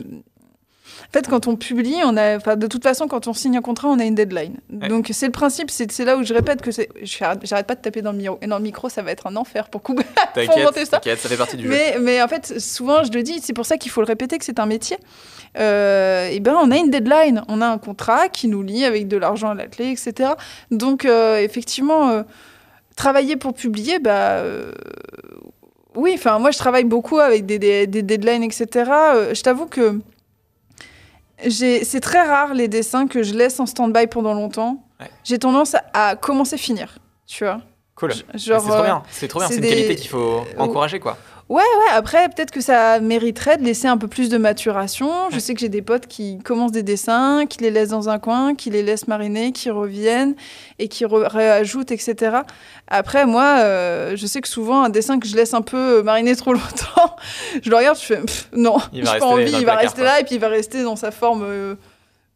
en fait, quand on publie, on a, enfin, de toute façon, quand on signe un contrat, on a une deadline. Donc, c'est le principe, c'est là où je répète que c'est. J'arrête pas de taper dans le micro. Et dans le micro, ça va être un enfer pour couper. T'inquiète, ça. ça fait partie du mais, jeu. Mais en fait, souvent, je le dis, c'est pour ça qu'il faut le répéter que c'est un métier. Euh, et ben, on a une deadline. On a un contrat qui nous lie avec de l'argent à la clé, etc. Donc, euh, effectivement, euh, travailler pour publier, bah. Oui, enfin, moi, je travaille beaucoup avec des, des, des deadlines, etc. je t'avoue que c'est très rare les dessins que je laisse en stand-by pendant longtemps. J'ai tendance à commencer finir, tu vois. Cool. C'est trop bien. C'est trop bien. C'est une qualité qu'il faut encourager, quoi. Ouais, ouais. Après, peut-être que ça mériterait de laisser un peu plus de maturation. Je sais que j'ai des potes qui commencent des dessins, qui les laissent dans un coin, qui les laissent mariner, qui reviennent et qui réajoutent, etc. Après, moi, euh, je sais que souvent, un dessin que je laisse un peu mariner trop longtemps, je le regarde, je fais non, j'ai pas envie, il va rester là et puis il va rester dans sa forme. Euh,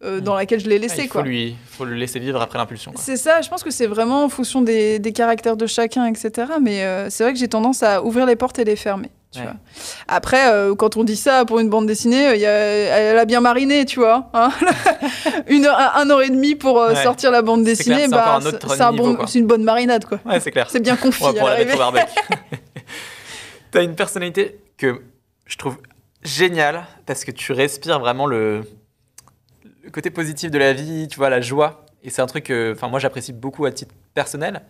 euh, dans laquelle je l'ai laissé. Ah, il faut, Lui, faut le laisser vivre après l'impulsion. C'est ça, je pense que c'est vraiment en fonction des, des, caractères de chacun, etc. Mais euh, c'est vrai que j'ai tendance à ouvrir les portes et les fermer. Tu vois. Après, euh, quand on dit ça pour une bande dessinée, y a, elle a bien mariné, tu vois. Hein une un, heure et demie pour sortir la bande dessinée, bah, c'est un bon, une bonne marinade. quoi. Ouais, c'est clair. C'est bien confit. On va la T'as une personnalité que je trouve géniale parce que tu respires vraiment le, le côté positif de la vie, tu vois, la joie. Et c'est un truc que enfin, moi j'apprécie beaucoup à titre personnel.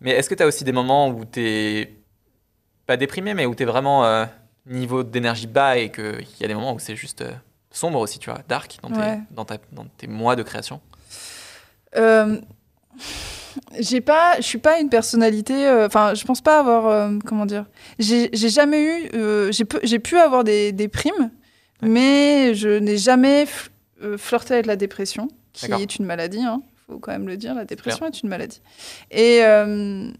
Mais est-ce que tu as aussi des moments où tu es pas déprimé, mais où tu es vraiment euh, niveau d'énergie bas et qu'il y a des moments où c'est juste euh, sombre aussi, tu vois, dark dans, tes, dans, ta, dans tes mois de création? Euh, j'ai pas je suis pas une personnalité enfin je pense pas avoir comment dire j'ai jamais eu j'ai pu avoir des, des primes mais je n'ai jamais euh, flirter avec la dépression, qui est une maladie. Hein faut quand même le dire, la dépression est une maladie. Et, euh,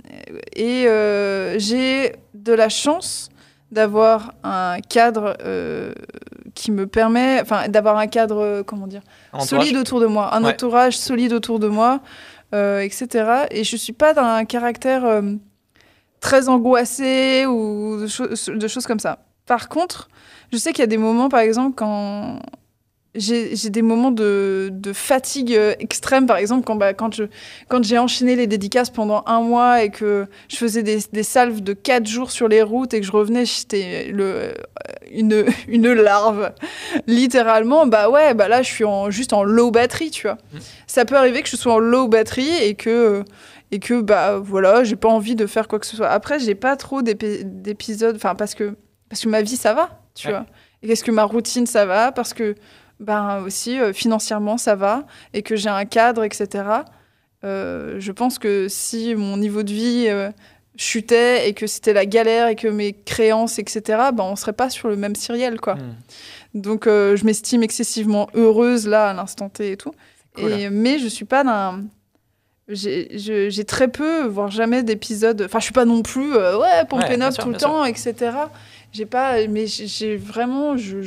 et euh, j'ai de la chance d'avoir un cadre qui me permet, enfin, d'avoir un cadre, comment dire, solide autour de moi, un entourage solide autour de moi, etc. Et je suis pas d'un caractère très angoissé ou de, de, choses comme ça. Par contre, je sais qu'il y a des moments, par exemple, quand j'ai des moments de, de, fatigue euh, extrême, par exemple, quand, bah, quand, je, quand j'ai enchaîné les dédicaces pendant un mois et que je faisais des, des salves de quatre jours sur les routes et que je revenais, j'étais le, une, une larve, littéralement, bah ouais, bah là, je suis en, juste en low batterie, tu vois. Mmh. Ça peut arriver que je sois en low batterie et que, et que bah voilà, j'ai pas envie de faire quoi que ce soit. Après, j'ai pas trop d'épisodes, enfin, parce que, parce que ma vie, ça va, tu vois. Et qu'est-ce que ma routine, ça va, parce que ben aussi euh, financièrement ça va et que j'ai un cadre, etc. Euh, je pense que si mon niveau de vie euh, chutait et que c'était la galère et que mes créances, etc., ben on serait pas sur le même serial, quoi. Hmm. Donc je m'estime excessivement heureuse là à l'instant T et tout. et, mais je suis pas d'un j'ai très peu, voire jamais d'épisodes. Enfin, je suis pas non plus ouais pompe ouais, tout le temps, etc. J'ai pas, mais j'ai vraiment, je,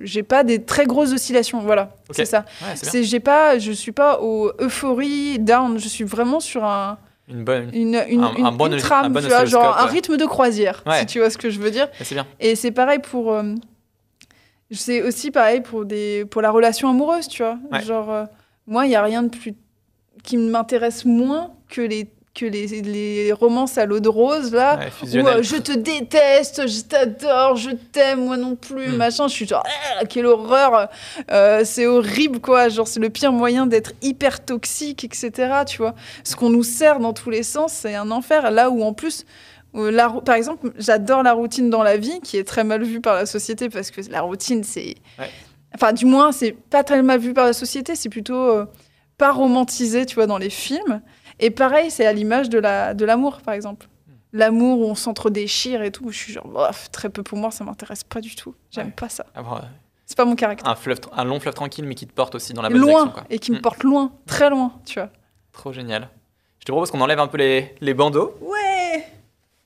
j'ai pas des très grosses oscillations. Voilà, c'est ça. c'est j'ai pas, je suis pas au euphorie down. Je suis vraiment sur un une bonne, une, une, un, bon, trame, tu vois, genre un rythme de croisière, si tu vois ce que je veux dire. c'est bien. Et c'est pareil pour, euh, c'est aussi pareil pour des, pour la relation amoureuse, tu vois. Genre, euh, moi, il y a rien de plus qui m'intéresse moins que les que les, les romances à l'eau de rose, là, où euh, je te déteste, je t'adore, je t'aime, moi non plus, hmm. machin. Je suis genre, ah, quelle horreur, euh, c'est horrible, quoi. Genre, c'est le pire moyen d'être hyper toxique, etc. Tu vois, ce qu'on nous sert dans tous les sens, c'est un enfer. Là où, en plus, euh, la, par exemple, j'adore la routine dans la vie, qui est très mal vue par la société, parce que la routine, c'est. Enfin, du moins, c'est pas très mal vu par la société, c'est plutôt pas romantisé, tu vois, dans les films. Et pareil, c'est à l'image de la de l'amour, par exemple. L'amour où on s'entre-déchire et tout. Je suis genre, bof, très peu pour moi, ça m'intéresse pas du tout. J'aime Ouais. pas ça. Euh, C'est pas mon caractère. un, fleuve, un long fleuve tranquille, mais qui te porte aussi dans la bonne loin direction. Quoi. et qui me Mm. porte loin, très loin, tu vois. Trop génial. Je te propose qu'on enlève un peu les, les bandeaux. Ouais.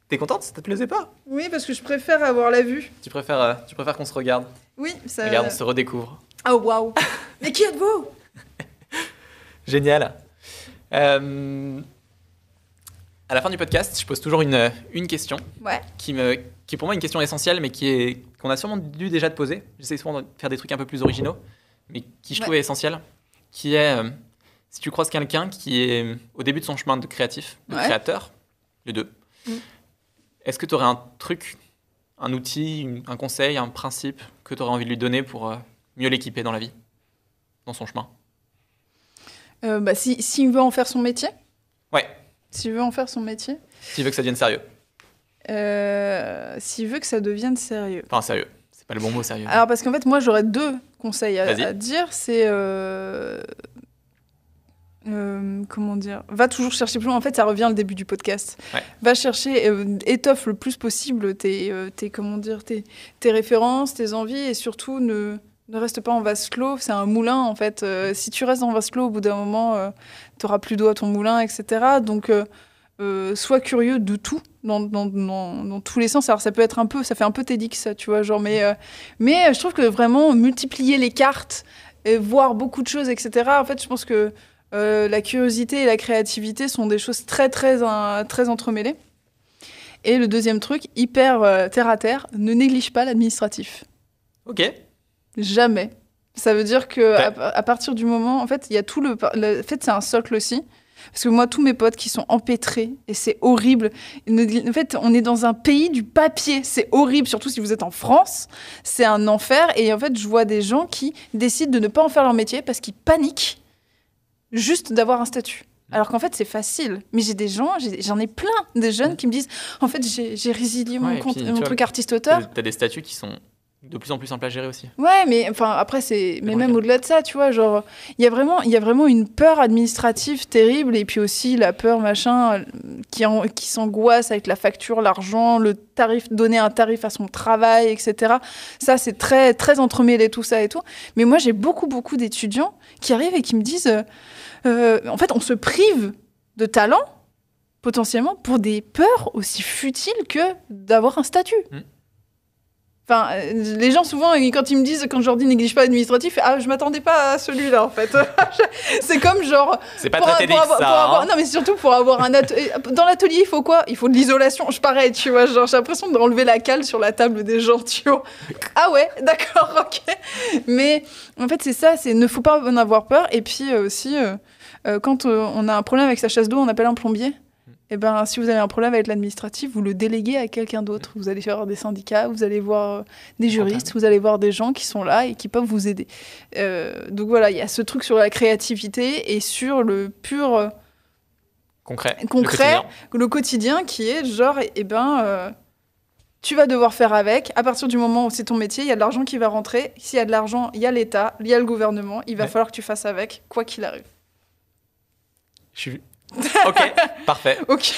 T'es contente? Ça te plaisait pas? Oui, parce que je préfère avoir la vue. Tu préfères, euh, tu préfères qu'on se regarde? Oui, ça. Regarde, on se redécouvre. Oh waouh. Mais qui êtes-vous? Génial. Euh, à la fin du podcast, je pose toujours une, une question Ouais. qui, me, qui est pour moi une question essentielle, mais qui est qu'on a sûrement dû déjà te poser. J'essaie souvent de faire des trucs un peu plus originaux, mais qui je Ouais. trouve est essentiel, qui est euh, si tu croises quelqu'un qui est au début de son chemin de créatif, de Ouais. créateur, les deux, Mm. est-ce que tu aurais un truc, un outil, un conseil, un principe que tu aurais envie de lui donner pour euh, mieux l'équiper dans la vie, dans son chemin? Euh, bah, si s'il veut en faire son métier. Ouais. S'il veut en faire son métier. S'il veut que ça devienne sérieux. Euh, s'il veut que ça devienne sérieux. Enfin, sérieux. C'est pas le bon mot, sérieux. Alors parce qu'en fait, moi, j'aurais deux conseils à, à dire. C'est euh, euh, comment dire? Va toujours chercher plus loin. En fait, ça revient au début du podcast. Ouais. Va chercher, euh, étoffe le plus possible tes, euh, tes comment dire tes, tes références, tes envies et surtout ne ne reste pas en vase clos. C'est un moulin en fait. Euh, si tu restes en vase clos, au bout d'un moment, tu auras plus d'eau à ton moulin, etc. Donc euh, euh, sois curieux de tout dans, tous les sens. Alors ça peut être un peu, ça fait un peu TEDx ça, tu vois, genre, mais, euh, euh, je trouve que vraiment multiplier les cartes et voir beaucoup de choses, etc. En fait, je pense que euh, la curiosité et la créativité sont des choses très très euh, très entremêlées. Et le deuxième truc, hyper euh, terre à terre, ne néglige pas l'administratif. Ok. Jamais. Ça veut dire que à, à partir du moment, en fait, il y a tout le, le en fait, c'est un socle aussi. Parce que moi, tous mes potes qui sont empêtrés, et c'est horrible. En fait, on est dans un pays du papier. C'est horrible, surtout si vous êtes en France. C'est un enfer. Et en fait, je vois des gens qui décident de ne pas en faire leur métier parce qu'ils paniquent juste d'avoir un statut. Alors qu'en fait, c'est facile. Mais j'ai des gens, j'en ai plein, des jeunes qui me disent En fait, j'ai résilié mon, Ouais, compte, puis, mon vois, truc artiste-auteur. T'as des statuts qui sont de plus en plus simples à gérer aussi. Ouais, mais enfin après c'est mais même au-delà de ça, tu vois, genre il y a vraiment il y a vraiment une peur administrative terrible et puis aussi la peur machin qui en- qui s'angoisse avec la facture, l'argent, le tarif donner un tarif à son travail, etc. Ça c'est très très entremêlé tout ça et tout. Mais moi j'ai beaucoup beaucoup d'étudiants qui arrivent et qui me disent euh, euh, en fait on se prive de talent potentiellement pour des peurs aussi futiles que d'avoir un statut. Mm. Enfin, euh, les gens souvent, quand ils me disent, quand je leur dis néglige pas l'administratif, ah, je m'attendais pas à celui-là en fait. c'est comme genre. C'est pas très pour avoir- ça. pour avoir- hein. Non, mais surtout pour avoir un atelier. Dans l'atelier, il faut quoi? Il faut de l'isolation. Je pareil, tu vois. Genre, j'ai l'impression d'enlever la cale sur la table des gens, tu vois. Ah ouais, d'accord, ok. Mais en fait, c'est ça, c'est ne faut pas en avoir peur. Et puis euh, aussi, euh, euh, quand euh, on a un problème avec sa chasse d'eau, on appelle un plombier. Et ben, si vous avez un problème avec l'administratif, vous le déléguez à quelqu'un d'autre. Vous allez voir des syndicats, vous allez voir euh, des juristes, vous allez voir des gens qui sont là et qui peuvent vous aider. Euh, donc voilà, il y a ce truc sur la créativité et sur le pur euh, Concret. le concret, quotidien. le quotidien qui est genre, eh ben, euh, tu vas devoir faire avec. À partir du moment où c'est ton métier, il y a de l'argent qui va rentrer. S'il y a de l'argent, il y a l'État, il y a le gouvernement. Il va Ouais. falloir que tu fasses avec, quoi qu'il arrive. Je suis. Ok, parfait. Ok,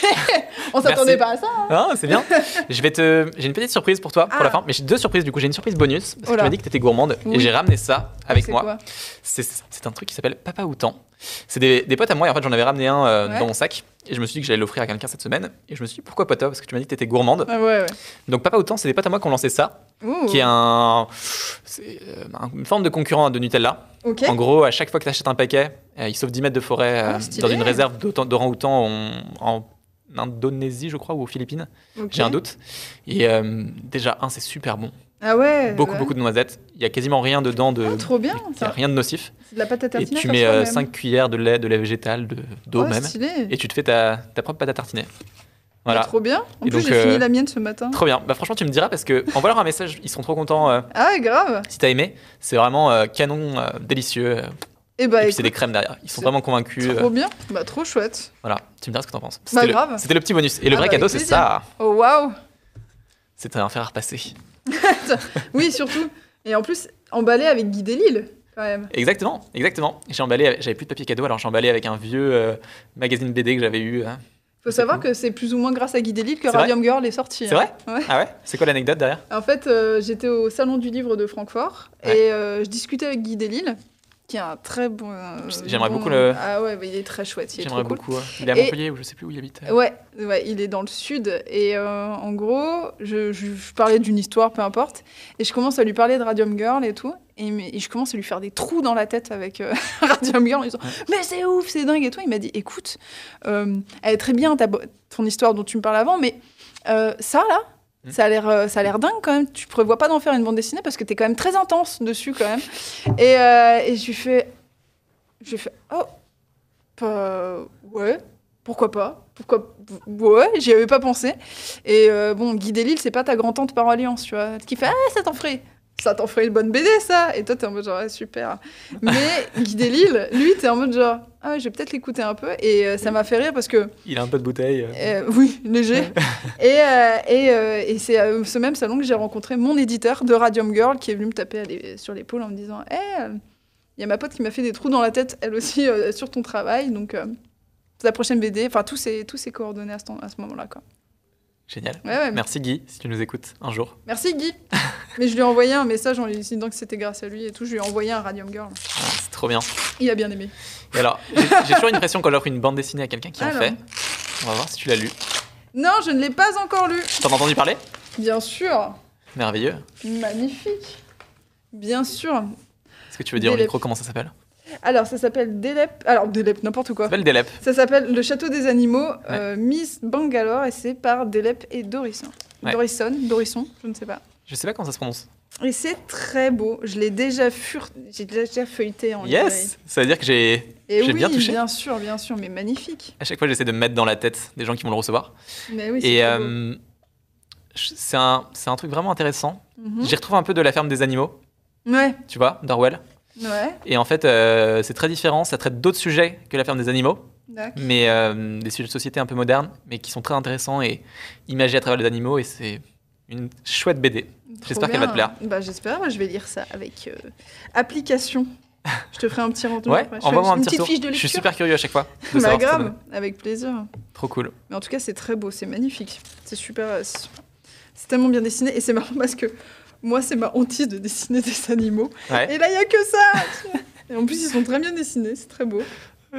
on s'attendait pas à ça. hein. Ah, c'est bien. Je vais te. J'ai une petite surprise pour toi pour Ah. la fin, mais j'ai deux surprises du coup. J'ai une surprise bonus parce que tu m'as dit que t'étais gourmande Oui. et j'ai ramené ça avec C'est moi. quoi C'est un truc qui s'appelle Papa Outan. C'est des, des potes à moi et en fait j'en avais ramené un euh, Ouais. dans mon sac et je me suis dit que j'allais l'offrir à quelqu'un cette semaine et je me suis dit pourquoi pas toi parce que tu m'as dit que t'étais gourmande. Ah ouais, ouais. Donc Papa Outan, c'est des potes à moi qui ont lancé ça, Ouh. qui est un, euh, un- une forme de concurrent de Nutella. En gros, à chaque fois que tu achètes un paquet, euh, il sauve 10 mètres de forêt euh, Ah, stylé. dans une réserve d'orang-outan en, en Indonésie, je crois, ou aux Philippines. J'ai un doute. Et euh, déjà, un, c'est super bon. Ah ouais. Beaucoup, ouais. beaucoup de noisettes. Il y a quasiment rien dedans de. Ah, trop bien. il y a rien de nocif. C'est de la pâte à Et tartiner. tu à mets faire soi-même. 5 cuillères de lait, de lait végétal, de- d'eau Oh, même. Stylé. Et tu te fais ta, ta propre pâte à tartiner. Ah, Voilà. Trop bien. En Et plus, j'ai fini euh, la mienne ce matin. Trop bien. Bah, franchement, tu me diras parce que envoie-leur un message. Ils seront trop contents euh, Ah, grave. si t'as aimé. C'est vraiment euh, canon, euh, délicieux. Et bah, et puis c'est des crèmes derrière. Ils sont vraiment convaincus. trop bien. Bah, trop chouette. Voilà. Tu me diras ce que t'en penses. Bah, grave. C'était le petit bonus. Et le Ah, vrai bah, cadeau, c'est ça. Oh, waouh. C'était un fer à repasser. Oui, surtout. Et en plus, emballé avec Guy Delisle. quand même. Exactement, exactement. J'ai emballé, j'avais plus de papier cadeau, alors j'ai emballé avec un vieux magazine BD que j'avais eu. hein. Faut C'est savoir que c'est plus ou moins grâce à Guy Delisle que C'est vrai Radium Girl est sorti. C'est hein. vrai? Ouais. Ah ouais? C'est quoi l'anecdote derrière? En fait, euh, j'étais au salon du livre de Francfort Ouais. et euh, je discutais avec Guy Delisle, qui est un très bon. euh, J'aimerais bon- beaucoup le- Ah ouais, bah, il est très chouette. J'aimerais beaucoup. euh, Il est à Montpellier ou je sais plus où il habite. Ouais, ouais, il est dans le sud. Et euh, en gros, je, je- je parlais d'une histoire, peu importe. Et je commence à lui parler de Radium Girl et tout. Et, je commence à lui faire des trous dans la tête avec euh, Radium Girl en lui disant Mais c'est ouf, c'est dingue et tout. Il m'a dit Écoute, euh, elle est très bien ta, ton histoire dont tu me parles avant, mais ça là. Hmm. Ça a l'air, euh, ça a l'air dingue quand même. Tu prévois pas d'en faire une bande dessinée parce que t'es quand même très intense dessus quand même. Et, euh, et je lui fais, je fais, oh, bah, ouais, pourquoi pas Pourquoi Ouais, j'y avais pas pensé. Et euh, bon, Guy Delisle, c'est pas ta grand-tante par alliance, tu vois, qui fait Ah, ça t'en ferait Ça t'en ferait une bonne BD, ça Et toi, t'es en mode genre, super. Mais Guy Delisle, lui, t'es en mode genre, Ah, ouais, je vais peut-être l'écouter un peu. Et euh, ça m'a fait rire parce que, Il a un peu de bouteille. euh. oui, léger. et euh, et, et c'est à ce même salon que j'ai rencontré mon éditeur de Radium Girl qui est venu me taper l'é- sur l'épaule en me disant Hé, il y a ma pote qui m'a fait des trous dans la tête, elle aussi, sur ton travail. Donc, c'est la prochaine BD. Enfin, tous ces, tous ces coordonnées à ce, à ce moment-là. Quoi. Génial. Ouais, ouais, Merci Guy, si tu nous écoutes un jour. Merci Guy. Mais je lui ai envoyé un message en lui disant que c'était grâce à lui et tout. Je lui ai envoyé un Radium Girl. Ah, C'est trop bien. Il a bien aimé. Et alors, j'ai toujours une impression qu'on offre une bande dessinée à quelqu'un qui en Alors. fait. On va voir si tu l'as lu. Non, je ne l'ai pas encore lu. T'en as entendu parler? Bien sûr. Merveilleux. Magnifique. Bien sûr. Est-ce que tu veux dire au micro comment ça s'appelle? Alors, ça s'appelle Delep. Alors, Delep, n'importe quoi. Ça s'appelle Delep. Ça s'appelle Le Château des Animaux, euh, Miss Bangalore, et c'est par Delep et Dorisson. Ouais. Dorisson, Dorisson, je ne sais pas. Je sais pas comment ça se prononce. Et c'est très beau. Je l'ai déjà, fur... j'ai déjà feuilleté en Yes Ça veut dire que j'ai. Oui, bien touché. bien sûr, bien sûr, mais magnifique. À chaque fois, j'essaie de me mettre dans la tête des gens qui vont le recevoir. Mais oui, c'est euh, je- c'est un, c'est un truc vraiment intéressant. Mhm. J'y retrouve un peu de la ferme des animaux, Ouais, tu vois, d'Orwell. Ouais, Et en fait, euh, c'est très différent. Ça traite d'autres sujets que la ferme des animaux, mais euh, des sujets de société un peu modernes, mais qui sont très intéressants et imagés à travers les animaux. Et c'est une chouette BD. J'espère qu'elle va te plaire. Bah, j'espère, je vais lire ça avec euh, application. Je te ferai un petit retour. Ouais, envoie-moi fais un une petit petite fiche de Je suis super curieux à chaque fois. De Bah, grave, avec plaisir. Trop cool. Mais en tout cas, c'est très beau, c'est magnifique. C'est super. c'est tellement bien dessiné. Et c'est marrant parce que moi, c'est ma hantise de dessiner des animaux. Ouais, Et là, il n'y a que ça Et en plus, ils sont très bien dessinés, c'est très beau.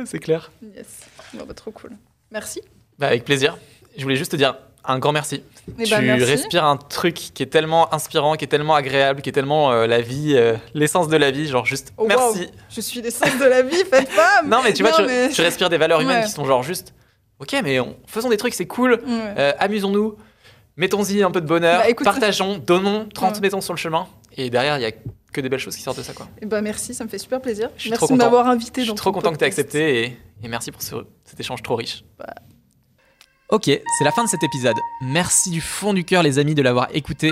c'est clair. Yes. Bon, bah, trop cool. Merci. Bah, avec plaisir. Je voulais juste te dire un grand merci. Et tu bah, merci. respires un truc qui est tellement inspirant, qui est tellement agréable, qui est tellement euh, la vie, euh, l'essence de la vie. Genre juste Oh, merci. Je suis l'essence de la vie, faites femme Non, mais tu vois, Non, tu, mais- tu respires des valeurs humaines Ouais. qui sont genre juste. Ok, mais on- faisons des trucs, c'est cool. Ouais. Euh, Amusons-nous. Mettons-y un peu de bonheur. Bah, écoute- partageons, donnons, transmettons Ouais. sur le chemin. Et derrière, il y a que des belles choses qui sortent de ça, quoi. Et bah, merci, ça me fait super plaisir. Je suis merci trop de m'avoir invité Je suis dans trop content que tu aies accepté et, et merci pour ce- cet échange trop riche. Bah. Ok, c'est la fin de cet épisode. Merci du fond du cœur, les amis, de l'avoir écouté.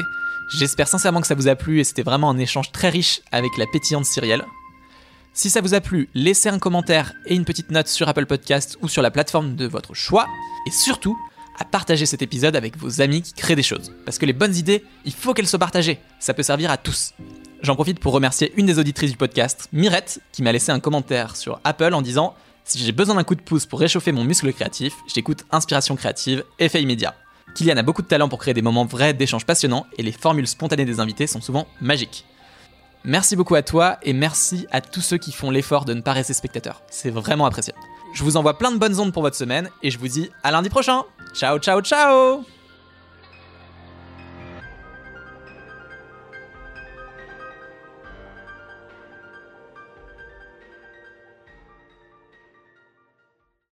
J'espère sincèrement que ça vous a plu et c'était vraiment un échange très riche avec la pétillante Cyrielle. Si ça vous a plu, laissez un commentaire et une petite note sur Apple Podcast ou sur la plateforme de votre choix. Et surtout, à partager cet épisode avec vos amis qui créent des choses. Parce que les bonnes idées, il faut qu'elles soient partagées. Ça peut servir à tous. J'en profite pour remercier une des auditrices du podcast, Mirette, qui m'a laissé un commentaire sur Apple en disant Si j'ai besoin d'un coup de pouce pour réchauffer mon muscle créatif, j'écoute Inspiration créative, effet immédiat. Kylian a beaucoup de talent pour créer des moments vrais d'échanges passionnants et les formules spontanées des invités sont souvent magiques. Merci beaucoup à toi et merci à tous ceux qui font l'effort de ne pas rester spectateurs. C'est vraiment apprécié. Je vous envoie plein de bonnes ondes pour votre semaine et je vous dis à lundi prochain. Ciao, ciao, ciao